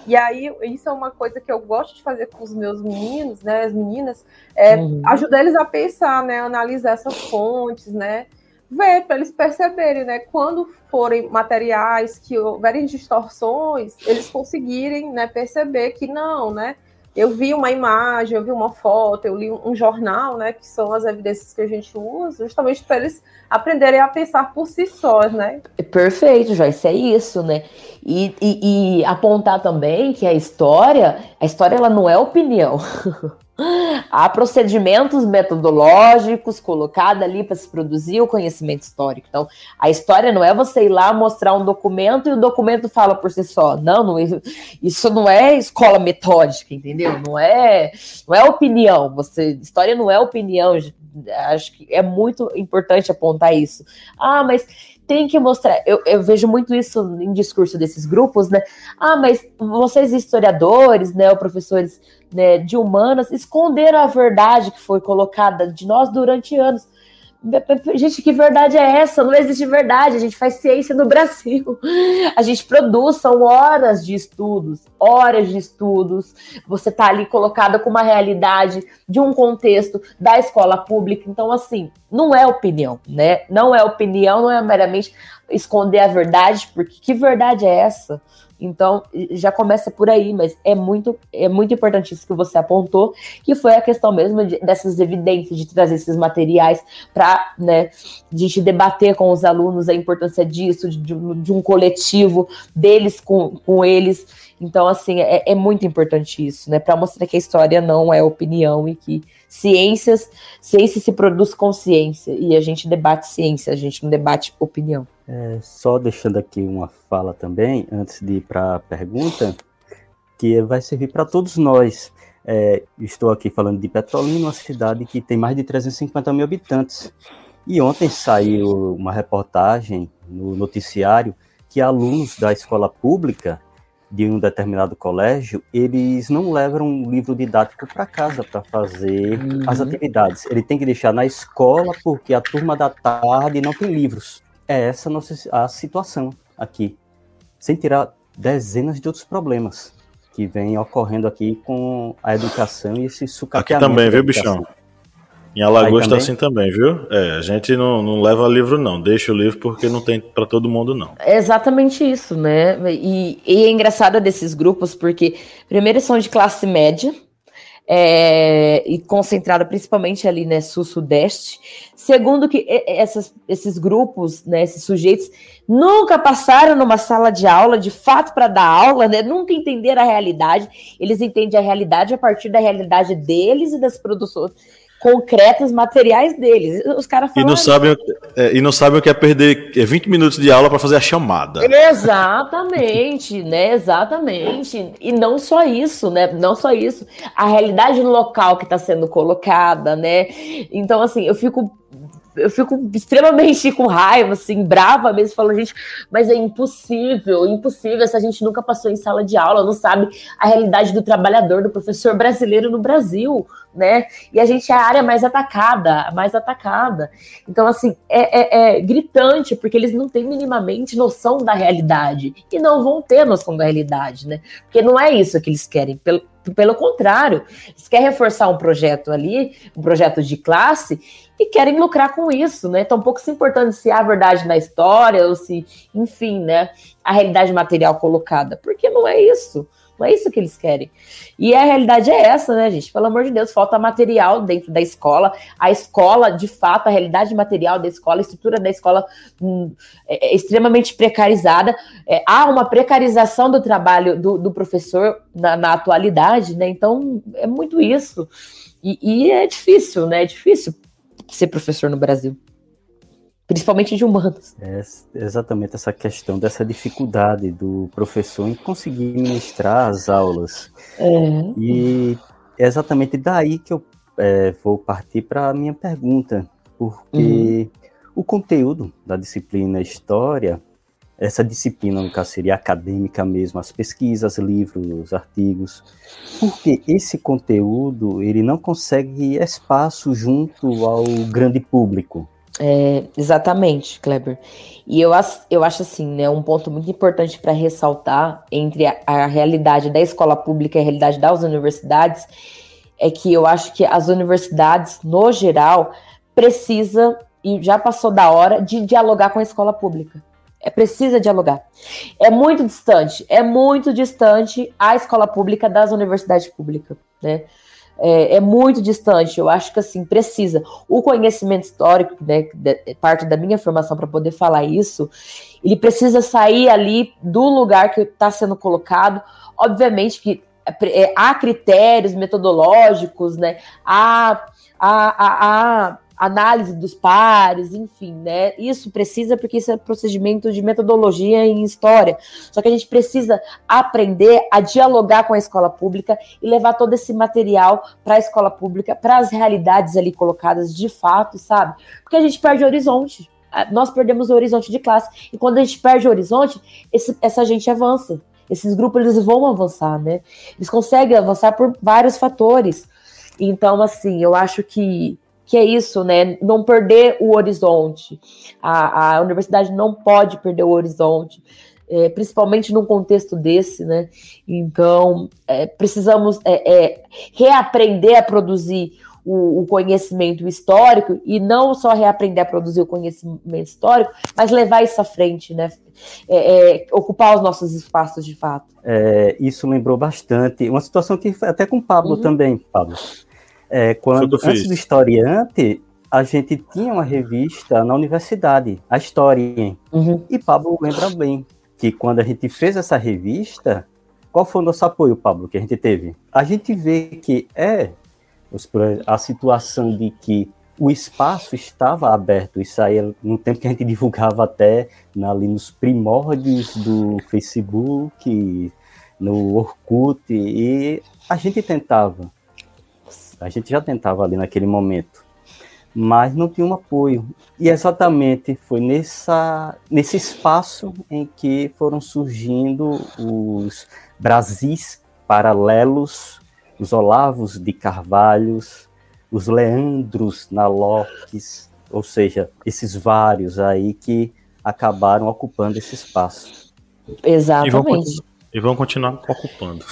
e aí, isso é uma coisa que eu gosto de fazer com os meus meninos, né, as meninas, é uhum. ajudar eles a pensar, né, analisar essas fontes, né, ver para eles perceberem, né, quando forem materiais que houverem distorções, eles conseguirem, né, perceber que não, né, eu vi uma imagem, eu vi uma foto, eu li um jornal, né, que são as evidências que a gente usa, justamente para eles aprenderem a pensar por si sós, né? Perfeito, Joyce, é isso, né? E, e, e apontar também que a história, a história ela não é opinião. Há procedimentos metodológicos colocados ali para se produzir o conhecimento histórico. Então, a história não é você ir lá mostrar um documento e o documento fala por si só. Não, não isso não é escola metódica, entendeu? Não é, não é opinião. Você, história não é opinião. Acho que é muito importante apontar isso. Ah, mas tem que mostrar. Eu, eu, vejo muito isso em discurso desses grupos, né? Ah, mas vocês historiadores, né, ou professores né, de humanas, esconderam a verdade que foi colocada de nós durante anos. Gente, que verdade é essa? Não existe verdade. A gente faz ciência no Brasil. A gente produz, são horas de estudos, horas de estudos. Você está ali colocada com uma realidade de um contexto da escola pública. Então, assim, não é opinião, né? Não é opinião, não é meramente esconder a verdade, porque que verdade é essa? Então, já começa por aí, mas é muito, é muito importante isso que você apontou, que foi a questão mesmo de, dessas evidências, de trazer esses materiais para né, a gente debater com os alunos a importância disso, de, de um coletivo deles com, com eles. Então, assim, é, é muito importante isso, né? Para mostrar que a história não é opinião e que ciências, ciência se produz com ciência, e a gente debate ciência, a gente não debate opinião. É, só deixando aqui uma fala também, antes de ir para a pergunta, que vai servir para todos nós. É, estou aqui falando de Petrolina, uma cidade que tem mais de 350 mil habitantes. E ontem saiu uma reportagem no noticiário que alunos da escola pública de um determinado colégio, eles não levam um livro didático para casa para fazer uhum. as atividades. Ele tem que deixar na escola porque a turma da tarde não tem livros é essa a, nossa, a situação aqui. Sem tirar dezenas de outros problemas que vem ocorrendo aqui com a educação e esse sucateamento. Aqui também, viu, bichão? Em Alagoas está assim também, viu? É, a gente não, não leva livro, não. Deixa o livro porque não tem para todo mundo, não. É exatamente isso, né? E, e é engraçado desses grupos porque, primeiro, são de classe média, é, e concentrada principalmente ali, né, sul-sudeste. Segundo que essas, esses grupos, né, esses sujeitos, nunca passaram numa sala de aula, de fato, para dar aula, né, nunca entenderam a realidade. Eles entendem a realidade a partir da realidade deles e das produções concretas, materiais deles. Os caras e não sabem é, E não sabem o que é perder 20 é, minutos de aula para fazer a chamada. Exatamente, né? Exatamente. E não só isso, né? Não só isso. A realidade local que está sendo colocada, né? Então, assim, eu fico eu fico extremamente com raiva, assim, brava mesmo, falando, gente, mas é impossível, impossível, essa gente nunca passou em sala de aula, não sabe a realidade do trabalhador, do professor brasileiro no Brasil, né? E a gente é a área mais atacada, mais atacada. Então, assim, é, é, é gritante, porque eles não têm minimamente noção da realidade, e não vão ter noção da realidade, né? Porque não é isso que eles querem, pelo, pelo contrário, eles querem reforçar um projeto ali, um projeto de classe, e querem lucrar com isso, né? Estão um pouco se importando se há verdade na história ou se, enfim, né, a realidade material colocada, porque não é isso. Não é isso que eles querem. E a realidade é essa, né, gente? Pelo amor de Deus, falta material dentro da escola. A escola, de fato, a realidade material da escola, a estrutura da escola hum, é, é extremamente precarizada. É, há uma precarização do trabalho do, do professor na, na, atualidade, né? Então, é muito isso. E, e é difícil, né? É difícil ser professor no Brasil. Principalmente de humanos. É exatamente essa questão dessa dificuldade do professor em conseguir ministrar as aulas. É. E é exatamente daí que eu é, vou partir para a minha pergunta, porque uhum. o conteúdo da disciplina História, essa disciplina, no caso, seria acadêmica mesmo, as pesquisas, livros, artigos, porque esse conteúdo ele não consegue espaço junto ao grande público. É, exatamente, Kleber. E eu, eu acho assim, né, um ponto muito importante para ressaltar entre a, a, realidade da escola pública e a realidade das universidades é que eu acho que as universidades, no geral, precisa e já passou da hora de dialogar com a escola pública. É precisa dialogar. É muito distante, é muito distante a escola pública das universidades públicas, né? É, é, muito distante. Eu acho que assim precisa. O conhecimento histórico, né, é parte da minha formação para poder falar isso, ele precisa sair ali do lugar que está sendo colocado. Obviamente que é, é, há critérios metodológicos, né? Há, há, há, há análise dos pares, enfim, né? Isso precisa, porque isso é procedimento de metodologia em história. Só que a gente precisa aprender a dialogar com a escola pública e levar todo esse material para a escola pública, para as realidades ali colocadas de fato, sabe? Porque a gente perde horizonte. Nós perdemos o horizonte de classe. E quando a gente perde o horizonte, esse, essa gente avança. Esses grupos eles vão avançar, né? Eles conseguem avançar por vários fatores. Então, assim, eu acho que que é isso, né? Não perder o horizonte. A, a universidade não pode perder o horizonte, é, principalmente num contexto desse, né? Então, é, precisamos é, é reaprender a produzir o, o, conhecimento histórico e não só reaprender a produzir o conhecimento histórico, mas levar isso à frente, né? É, é, ocupar os nossos espaços de fato. Isso lembrou bastante uma situação que foi até com o Pablo uhum. também, Pablo. É, quando antes do historiante, a gente tinha uma revista na universidade, a História. Uhum. E Pablo lembra bem que quando a gente fez essa revista, qual foi o nosso apoio, Pablo, que a gente teve? A gente vê que é a situação de que o espaço estava aberto, isso aí no tempo que a gente divulgava até ali nos primórdios do Facebook, no Orkut, e a gente tentava, a gente já tentava ali naquele momento, mas não tinha um apoio. E exatamente foi nessa, nesse espaço em que foram surgindo os Brasis paralelos, os Olavos de Carvalhos, os Leandros na Lopes, ou seja, esses vários aí que acabaram ocupando esse espaço. Exatamente. E vão, e vão continuar ocupando.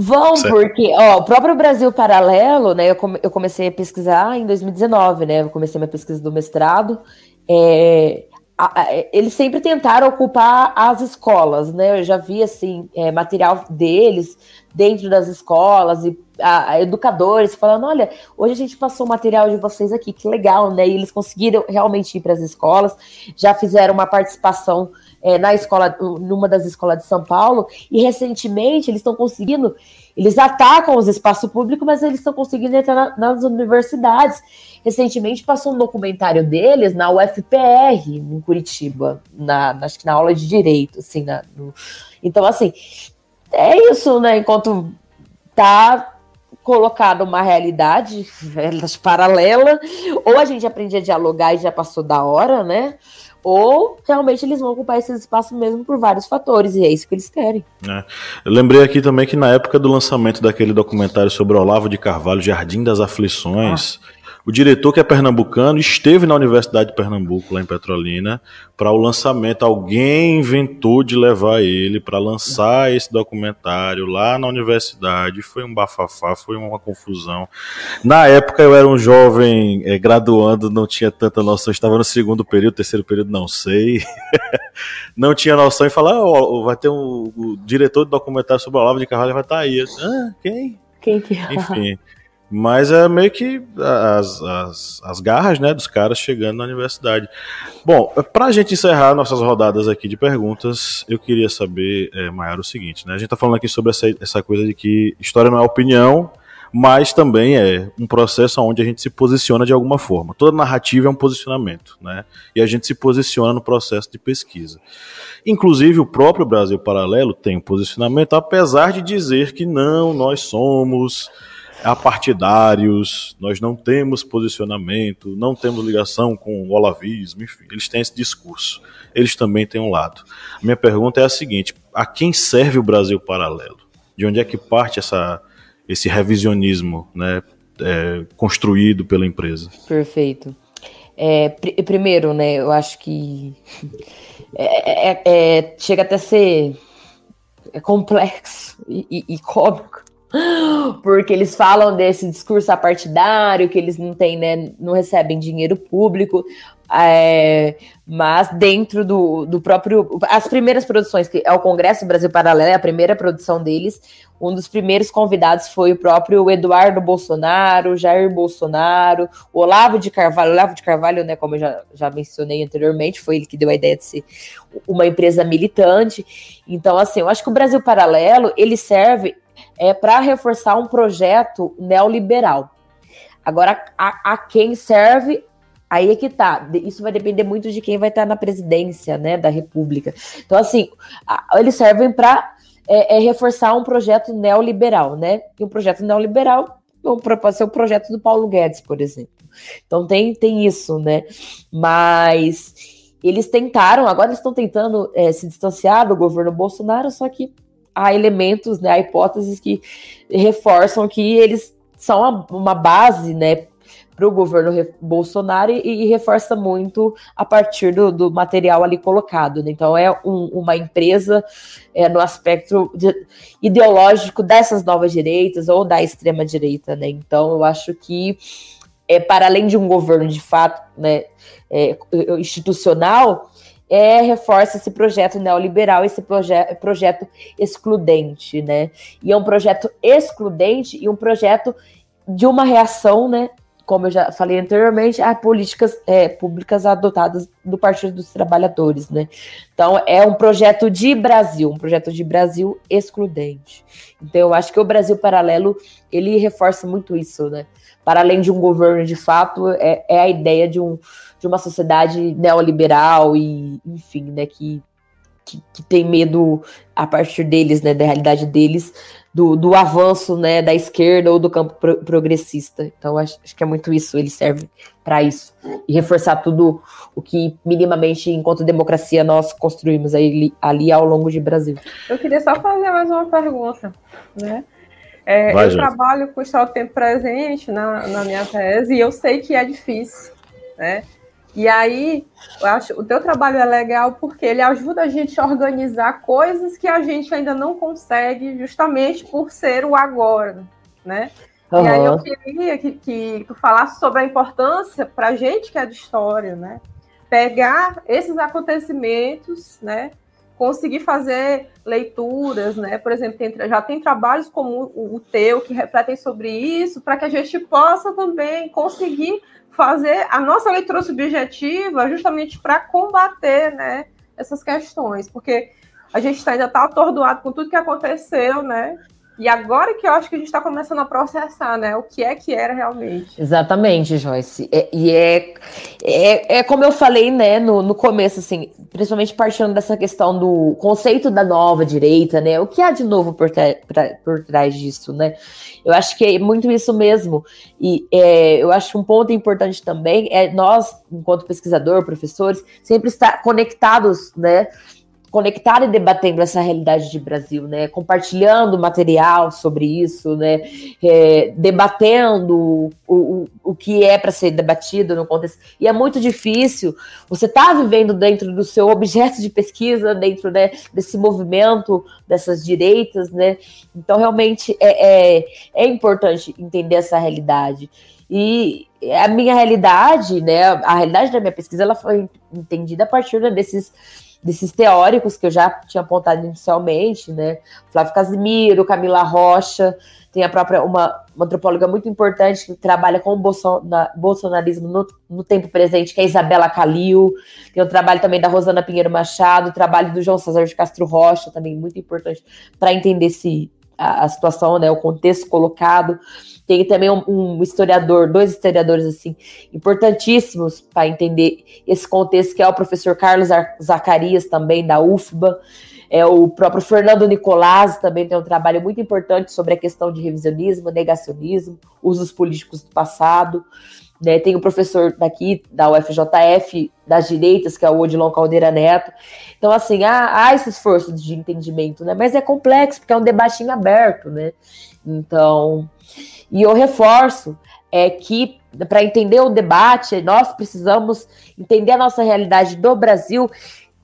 Vão, certo. porque ó, o próprio Brasil Paralelo, né? Eu, come, eu comecei a pesquisar em 2019, né? Eu comecei minha pesquisa do mestrado. É, eles sempre tentaram ocupar as escolas, né? Eu já vi assim é, material deles dentro das escolas e a, a educadores falando, olha, hoje a gente passou o material de vocês aqui, que legal, né? E eles conseguiram realmente ir para as escolas, já fizeram uma participação é, na escola, numa das escolas de São Paulo, e recentemente eles estão conseguindo, eles atacam os espaços públicos, mas eles estão conseguindo entrar na, nas universidades Recentemente passou um documentário deles na UFPR, em Curitiba, na, acho que na aula de direito, assim, na, no... então assim, é isso, né? Enquanto tá colocado uma realidade paralela, ou a gente aprende a dialogar e já passou da hora, né? Ou realmente eles vão ocupar esse espaço mesmo por vários fatores, e é isso que eles querem. É. Eu lembrei aqui também que na época do lançamento daquele documentário sobre Olavo de Carvalho, Jardim das Aflições, ah. O diretor, que é pernambucano, esteve na Universidade de Pernambuco, lá em Petrolina, para o lançamento. Alguém inventou de levar ele para lançar esse documentário lá na universidade. Foi um bafafá, foi uma confusão. Na época eu era um jovem é, graduando, não tinha tanta noção. Estava no segundo período, terceiro período, não sei. não tinha noção e falar: oh, vai ter um o diretor de documentário sobre a Olavo de Carvalho vai estar tá aí. ah, quem? Quem que é? Enfim. Mas é meio que as, as, as garras né, dos caras chegando na universidade. Bom, para a gente encerrar nossas rodadas aqui de perguntas, eu queria saber, é, o seguinte: né? A gente está falando aqui sobre essa, essa coisa de que história não é opinião, mas também é um processo onde a gente se posiciona de alguma forma. Toda narrativa é um posicionamento, né? E a gente se posiciona no processo de pesquisa. Inclusive, o próprio Brasil Paralelo tem um posicionamento, apesar de dizer que não, nós somos apartidários, nós não temos posicionamento, não temos ligação com o olavismo, enfim, eles têm esse discurso. Eles também têm um lado. A minha pergunta é a seguinte: a quem serve o Brasil paralelo? De onde é que parte essa, esse revisionismo né, é, construído pela empresa? Perfeito. É, pr primeiro, né, eu acho que é, é, é chega até a ser complexo e, e, e cômico porque eles falam desse discurso apartidário, que eles não têm, né, não recebem dinheiro público, é, mas dentro do, do próprio. As primeiras produções, que é o Congresso Brasil Paralelo, é a primeira produção deles. Um dos primeiros convidados foi o próprio Eduardo Bolsonaro, Jair Bolsonaro, Olavo de Carvalho. Olavo de Carvalho, né, como eu já, já mencionei anteriormente, foi ele que deu a ideia de ser uma empresa militante. Então, assim, eu acho que o Brasil Paralelo ele serve é, para reforçar um projeto neoliberal. Agora, a, a, quem serve, aí é que tá. Isso vai depender muito de quem vai estar na presidência né, da República. Então, assim, a, eles servem para é, é, reforçar um projeto neoliberal, né? E um projeto neoliberal pode ser o projeto do Paulo Guedes, por exemplo. Então tem, tem isso, né? Mas eles tentaram, agora eles estão tentando é, se distanciar do governo Bolsonaro, só que há elementos, né, há hipóteses que reforçam que eles são uma base, né, para o governo Bolsonaro e, e, reforça muito a partir do, do material ali colocado. Né? Então, é um, uma empresa é, no aspecto de, ideológico dessas novas direitas ou da extrema-direita. Né? Então, eu acho que, é, para além de um governo de fato né, é, institucional, é, reforça esse projeto neoliberal, esse proje projeto excludente, né? E é um projeto excludente e um projeto de uma reação, né? Como eu já falei anteriormente, a políticas é, públicas adotadas do Partido dos Trabalhadores, né? Então é um projeto de Brasil, um projeto de Brasil excludente. Então eu acho que o Brasil Paralelo ele reforça muito isso, né? Para além de um governo de fato, é, é a ideia de um de uma sociedade neoliberal e, enfim, né, que, que, que, tem medo a partir deles, né, da realidade deles, do, do avanço, né, da esquerda ou do campo pro, progressista. Então, acho, acho que é muito isso, ele serve para isso. E reforçar tudo o que minimamente, enquanto democracia, nós construímos aí, ali ao longo de Brasil. Eu queria só fazer mais uma pergunta, né? É, Vai, eu gente. trabalho com o tempo presente na, na minha tese e eu sei que é difícil, né? E aí, eu acho o teu trabalho é legal porque ele ajuda a gente a organizar coisas que a gente ainda não consegue, justamente por ser o agora, né? Uhum. E aí eu queria que, que tu falasse sobre a importância para a gente que é de história, né? Pegar esses acontecimentos, né? Conseguir fazer leituras, né? Por exemplo, tem, já tem trabalhos como o, o teu que refletem sobre isso, para que a gente possa também conseguir fazer a nossa leitura subjetiva justamente para combater né, essas questões, porque a gente ainda está atordoado com tudo que aconteceu, né? E agora que eu acho que a gente está começando a processar, né? O que é que era realmente. Exatamente, Joyce. É, e é, é, é como eu falei, né, no, no começo, assim, principalmente partindo dessa questão do conceito da nova direita, né? O que há de novo por, pra, por trás disso, né? Eu acho que é muito isso mesmo. E é, eu acho um ponto importante também é nós, enquanto pesquisador, professores, sempre estar conectados, né? Conectado e debatendo essa realidade de Brasil, né? Compartilhando material sobre isso, né? É, debatendo o, o, o que é para ser debatido no contexto. E é muito difícil. Você está vivendo dentro do seu objeto de pesquisa, dentro né, desse movimento dessas direitas, né? Então realmente é, é, é importante entender essa realidade. E a minha realidade, né? A realidade da minha pesquisa, ela foi entendida a partir né, desses desses teóricos que eu já tinha apontado inicialmente, né? Flávio Casimiro, Camila Rocha, tem a própria uma, uma antropóloga muito importante que trabalha com o bolsonarismo no, no, tempo presente, que é a Isabela Calil. Tem o trabalho também da Rosana Pinheiro Machado, o trabalho do João César de Castro Rocha, também muito importante para entender esse, a, a situação, né, o contexto colocado. Tem também um, um, historiador, dois historiadores assim importantíssimos para entender esse contexto, que é o professor Carlos Zacarias, também da UFBA. É o próprio Fernando Nicolás também tem um trabalho muito importante sobre a questão de revisionismo, negacionismo, usos políticos do passado. Né, tem o professor daqui da UFJF das direitas, que é o Odilon Caldeira Neto. Então, assim, há, há esse esforço de entendimento, né? Mas é complexo, porque é um debatinho aberto, né? Então, e eu reforço é que para entender o debate, nós precisamos entender a nossa realidade do Brasil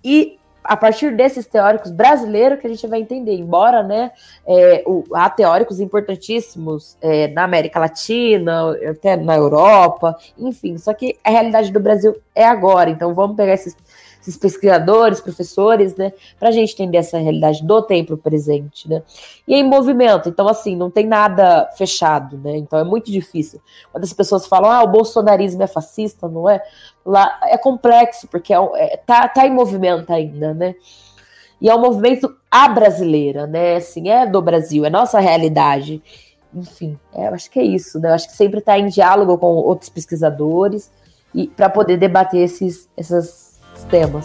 e a partir desses teóricos brasileiros que a gente vai entender, embora né, é, o, há teóricos importantíssimos é, na América Latina, até na Europa, enfim, só que a realidade do Brasil é agora, então vamos pegar esses esses pesquisadores, professores, né, para a gente entender essa realidade do tempo presente, né, e é em movimento, então assim, não tem nada fechado, né, então é muito difícil. Quando as pessoas falam, ah, o bolsonarismo é fascista, não é? Lá é complexo, porque é, é, tá, tá em movimento ainda, né, e é um movimento a brasileira, né, assim, é do Brasil, é nossa realidade, enfim, é, eu acho que é isso, né, eu acho que sempre está em diálogo com outros pesquisadores, e para poder debater esses, essas temas.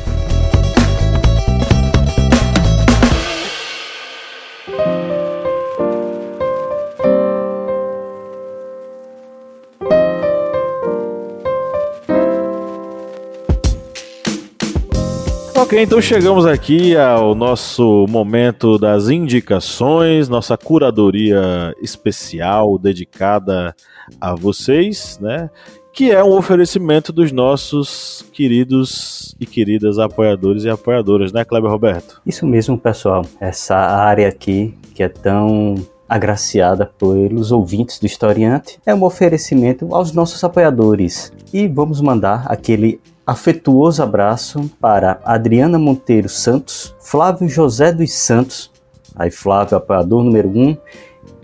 Ok, então chegamos aqui ao nosso momento das indicações, nossa curadoria especial dedicada a vocês, né? Que é um oferecimento dos nossos queridos e queridas apoiadores e apoiadoras, né, Kleber Roberto? Isso mesmo, pessoal. Essa área aqui que é tão agraciada pelos ouvintes do Historiante é um oferecimento aos nossos apoiadores. E vamos mandar aquele afetuoso abraço para Adriana Monteiro Santos, Flávio José dos Santos, aí Flávio apoiador número 1, um,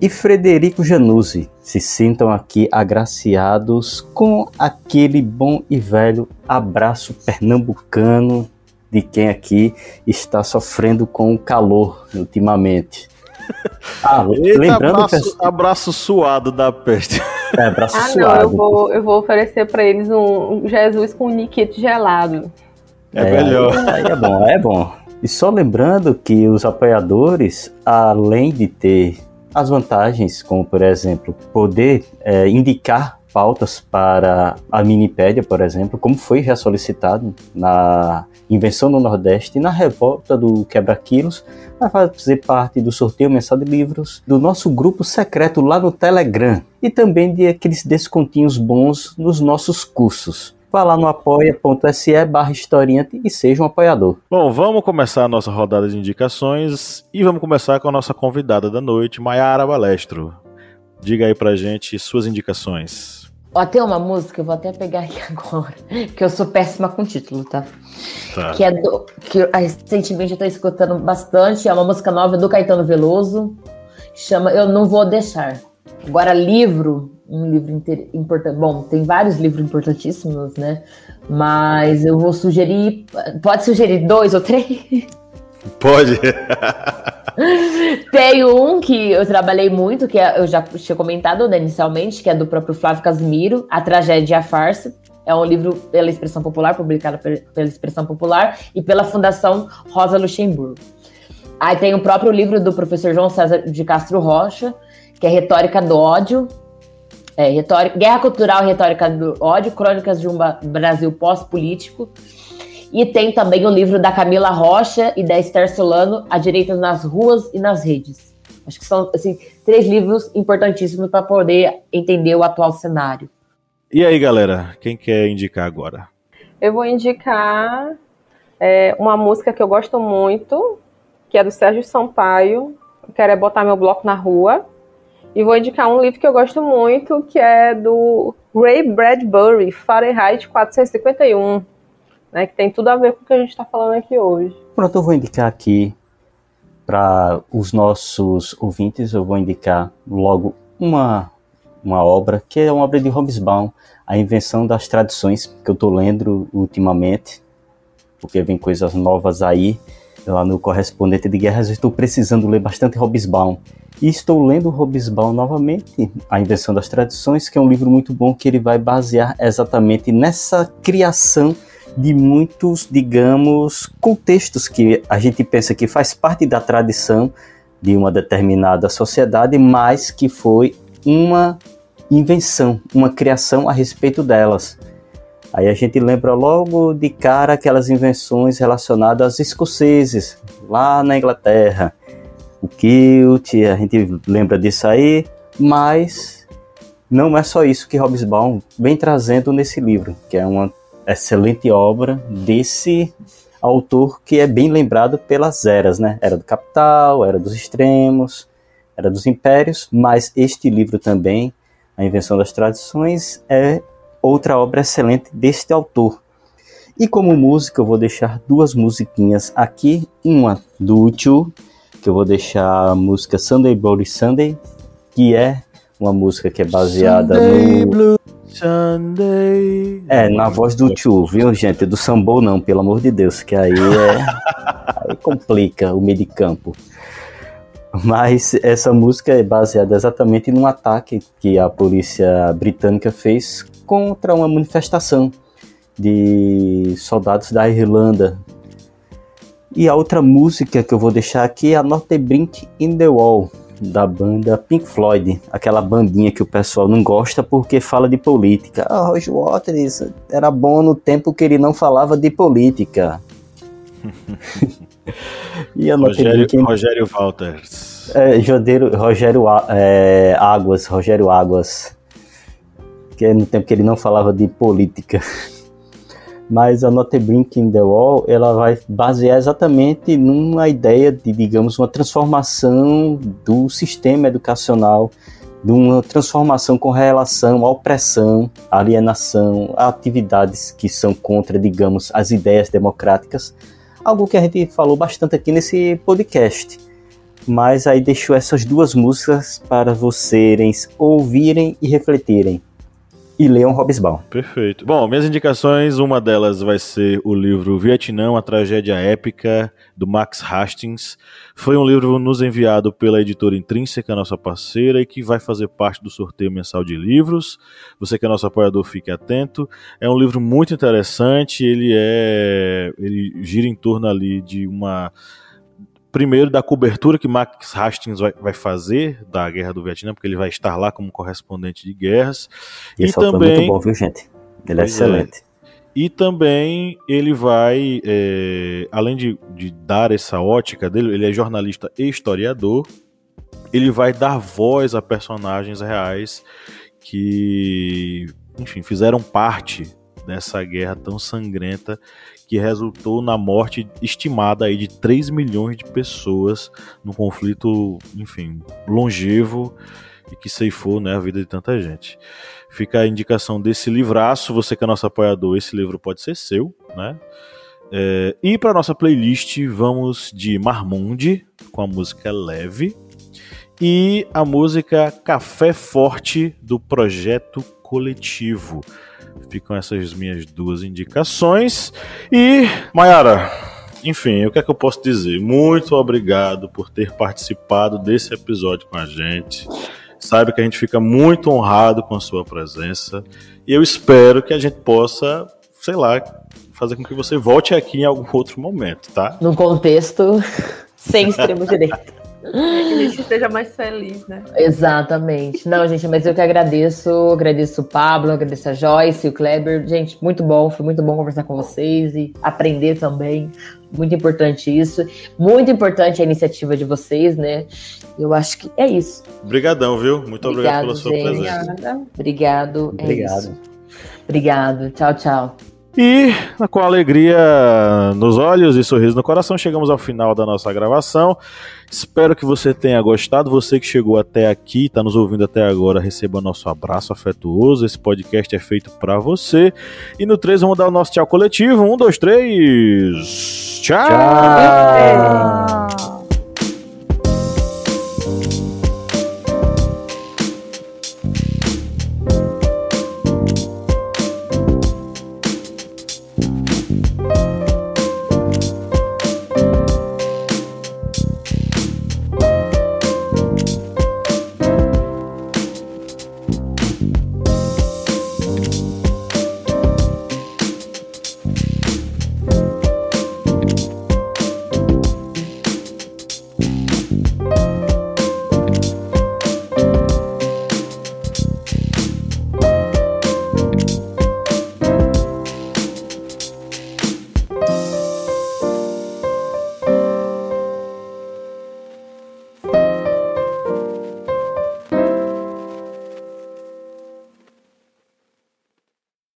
e Frederico Januzzi. Se sintam aqui agraciados com aquele bom e velho abraço pernambucano de quem aqui está sofrendo com o calor ultimamente. Ah, Eita, lembrando abraço, abraço suado da peste. É, abraço ah, suado. não, eu vou, eu vou oferecer para eles um Jesus com um niquete gelado. É, é melhor. Aí, aí é bom, é bom. E só lembrando que os apoiadores, além de ter as vantagens, como por exemplo, poder é, indicar pautas para a Minipédia, por exemplo, como foi já solicitado na Invenção no Nordeste e na Revolta do Quebra-Quilos, vai fazer parte do sorteio mensal de livros do nosso grupo secreto lá no Telegram e também de aqueles descontinhos bons nos nossos cursos. Vá lá no apoia.se barra historiante e seja um apoiador. Bom, vamos começar a nossa rodada de indicações e vamos começar com a nossa convidada da noite, Maiara Balestro. Diga aí pra gente suas indicações. Ó, tem uma música, eu vou até pegar aqui agora, que eu sou péssima com título, tá? tá. Que é do. Que recentemente eu tô escutando bastante, é uma música nova do Caetano Veloso, chama Eu Não Vou Deixar. Agora, livro, um livro importante. Bom, tem vários livros importantíssimos, né? Mas eu vou sugerir. Pode sugerir dois ou três? Pode. Tem um que eu trabalhei muito, que é, eu já tinha comentado né, inicialmente, que é do próprio Flávio Casimiro, A Tragédia e a Farsa. É um livro pela Expressão Popular, publicado pela Expressão Popular e pela Fundação Rosa Luxemburgo. Aí tem o próprio livro do professor João César de Castro Rocha, que é Retórica do Ódio, é, retórica, Guerra Cultural e Retórica do Ódio, Crônicas de um Brasil Pós-Político. E tem também o livro da Camila Rocha e da Esther Solano, A Direita nas Ruas e nas Redes. Acho que são assim, três livros importantíssimos para poder entender o atual cenário. E aí, galera, quem quer indicar agora? Eu vou indicar é, uma música que eu gosto muito, que é do Sérgio Sampaio, Quero é botar meu bloco na rua. E vou indicar um livro que eu gosto muito, que é do Ray Bradbury, Fahrenheit 451 né, que tem tudo a ver com o que a gente está falando aqui hoje. Pronto, eu vou indicar aqui para os nossos ouvintes, eu vou indicar logo uma, uma obra, que é uma obra de Hobsbawm, A Invenção das Tradições, que eu estou lendo ultimamente, porque vem coisas novas aí, lá no Correspondente de Guerras, eu estou precisando ler bastante Hobsbawm. E estou lendo Hobsbawm novamente, A Invenção das Tradições, que é um livro muito bom que ele vai basear exatamente nessa criação de muitos, digamos, contextos que a gente pensa que faz parte da tradição de uma determinada sociedade, mas que foi uma invenção, uma criação a respeito delas. Aí a gente lembra logo de cara aquelas invenções relacionadas aos escoceses, lá na Inglaterra. O kilt, a gente lembra disso aí, mas não é só isso que Hobsbawm vem trazendo nesse livro, que é uma excelente obra desse autor que é bem lembrado pelas eras, né? Era do capital, era dos extremos, era dos impérios, mas este livro também, A Invenção das Tradições, é outra obra excelente deste autor. E como música, eu vou deixar duas musiquinhas aqui, uma do U2, que eu vou deixar a música Sunday Bloody Sunday, que é uma música que é baseada Sunday no Blue Sunday. é, na voz do tio, viu, gente? Do Sambou não, pelo amor de Deus, que aí é. aí complica o meio de campo. Mas essa música é baseada exatamente num ataque que a polícia britânica fez contra uma manifestação de soldados da Irlanda. E a outra música que eu vou deixar aqui é a Norte Brink in the Wall, da banda Pink Floyd, aquela bandinha que o pessoal não gosta porque fala de política. Ah, Roger Waters era bom no tempo que ele não falava de política. e a Norte Rogério, in Rogério Walters. é, Jodeiro, Rogério é, Águas, Rogério Águas, que é no tempo que ele não falava de política. Mas a Not a Brink in the Wall, ela vai basear exatamente numa ideia de, digamos, uma transformação do sistema educacional, de uma transformação com relação à opressão, alienação, a atividades que são contra, digamos, as ideias democráticas. Algo que a gente falou bastante aqui nesse podcast mas aí deixou essas duas músicas para vocês ouvirem e refletirem. E leiam Hobbesbaum. Perfeito. Bom, minhas indicações, uma delas vai ser o livro Vietnã, a tragédia épica, do Max Hastings. Foi um livro nos enviado pela editora Intrínseca, nossa parceira, e que vai fazer parte do sorteio mensal de livros. Você que é nosso apoiador, fique atento. É um livro muito interessante, ele é. ele gira em torno ali de uma primeiro da cobertura que Max Hastings vai, vai fazer da Guerra do Vietnã, porque ele vai estar lá como correspondente de guerras. E autor é muito bom, viu, gente? Ele é é. excelente. E também ele vai, é, além de, de dar essa ótica dele, ele é jornalista e historiador, ele vai dar voz a personagens reais que, enfim, fizeram parte dessa guerra tão sangrenta que resultou na morte estimada aí de 3 milhões de pessoas num conflito, enfim, longevo e que ceifou né, a vida de tanta gente. Fica a indicação desse livraço, você que é nosso apoiador, esse livro pode ser seu, né? É, e para nossa playlist, vamos de Marmundi, com a música Leve, e a música Café Forte, do Projeto Coletivo. Ficam essas minhas duas indicações. E, Mayara, enfim, o que é que eu posso dizer? Muito obrigado por ter participado desse episódio com a gente. Saiba que a gente fica muito honrado com a sua presença. E eu espero que a gente possa, sei lá, fazer com que você volte aqui em algum outro momento, tá? Num contexto sem extremo-direita. Que a gente esteja mais feliz, né? Exatamente. Não, gente, mas eu que agradeço. Agradeço o Pablo, agradeço a Joyce, o Kleber. Gente, muito bom. Foi muito bom conversar com vocês e aprender também. Muito importante isso. Muito importante a iniciativa de vocês, né? Eu acho que é isso. Obrigadão, viu? Muito obrigado, Obrigado, pela sua gente. presença. Obrigada. Obrigado. É Obrigado. isso. Obrigado. Tchau, tchau. E com alegria nos olhos e sorriso no coração, chegamos ao final da nossa gravação. Espero que você tenha gostado. Você que chegou até aqui, está nos ouvindo até agora, receba nosso abraço afetuoso. Esse podcast é feito para você. E no 3 vamos dar o nosso tchau coletivo. Um, dois, três. Tchau! Tchau.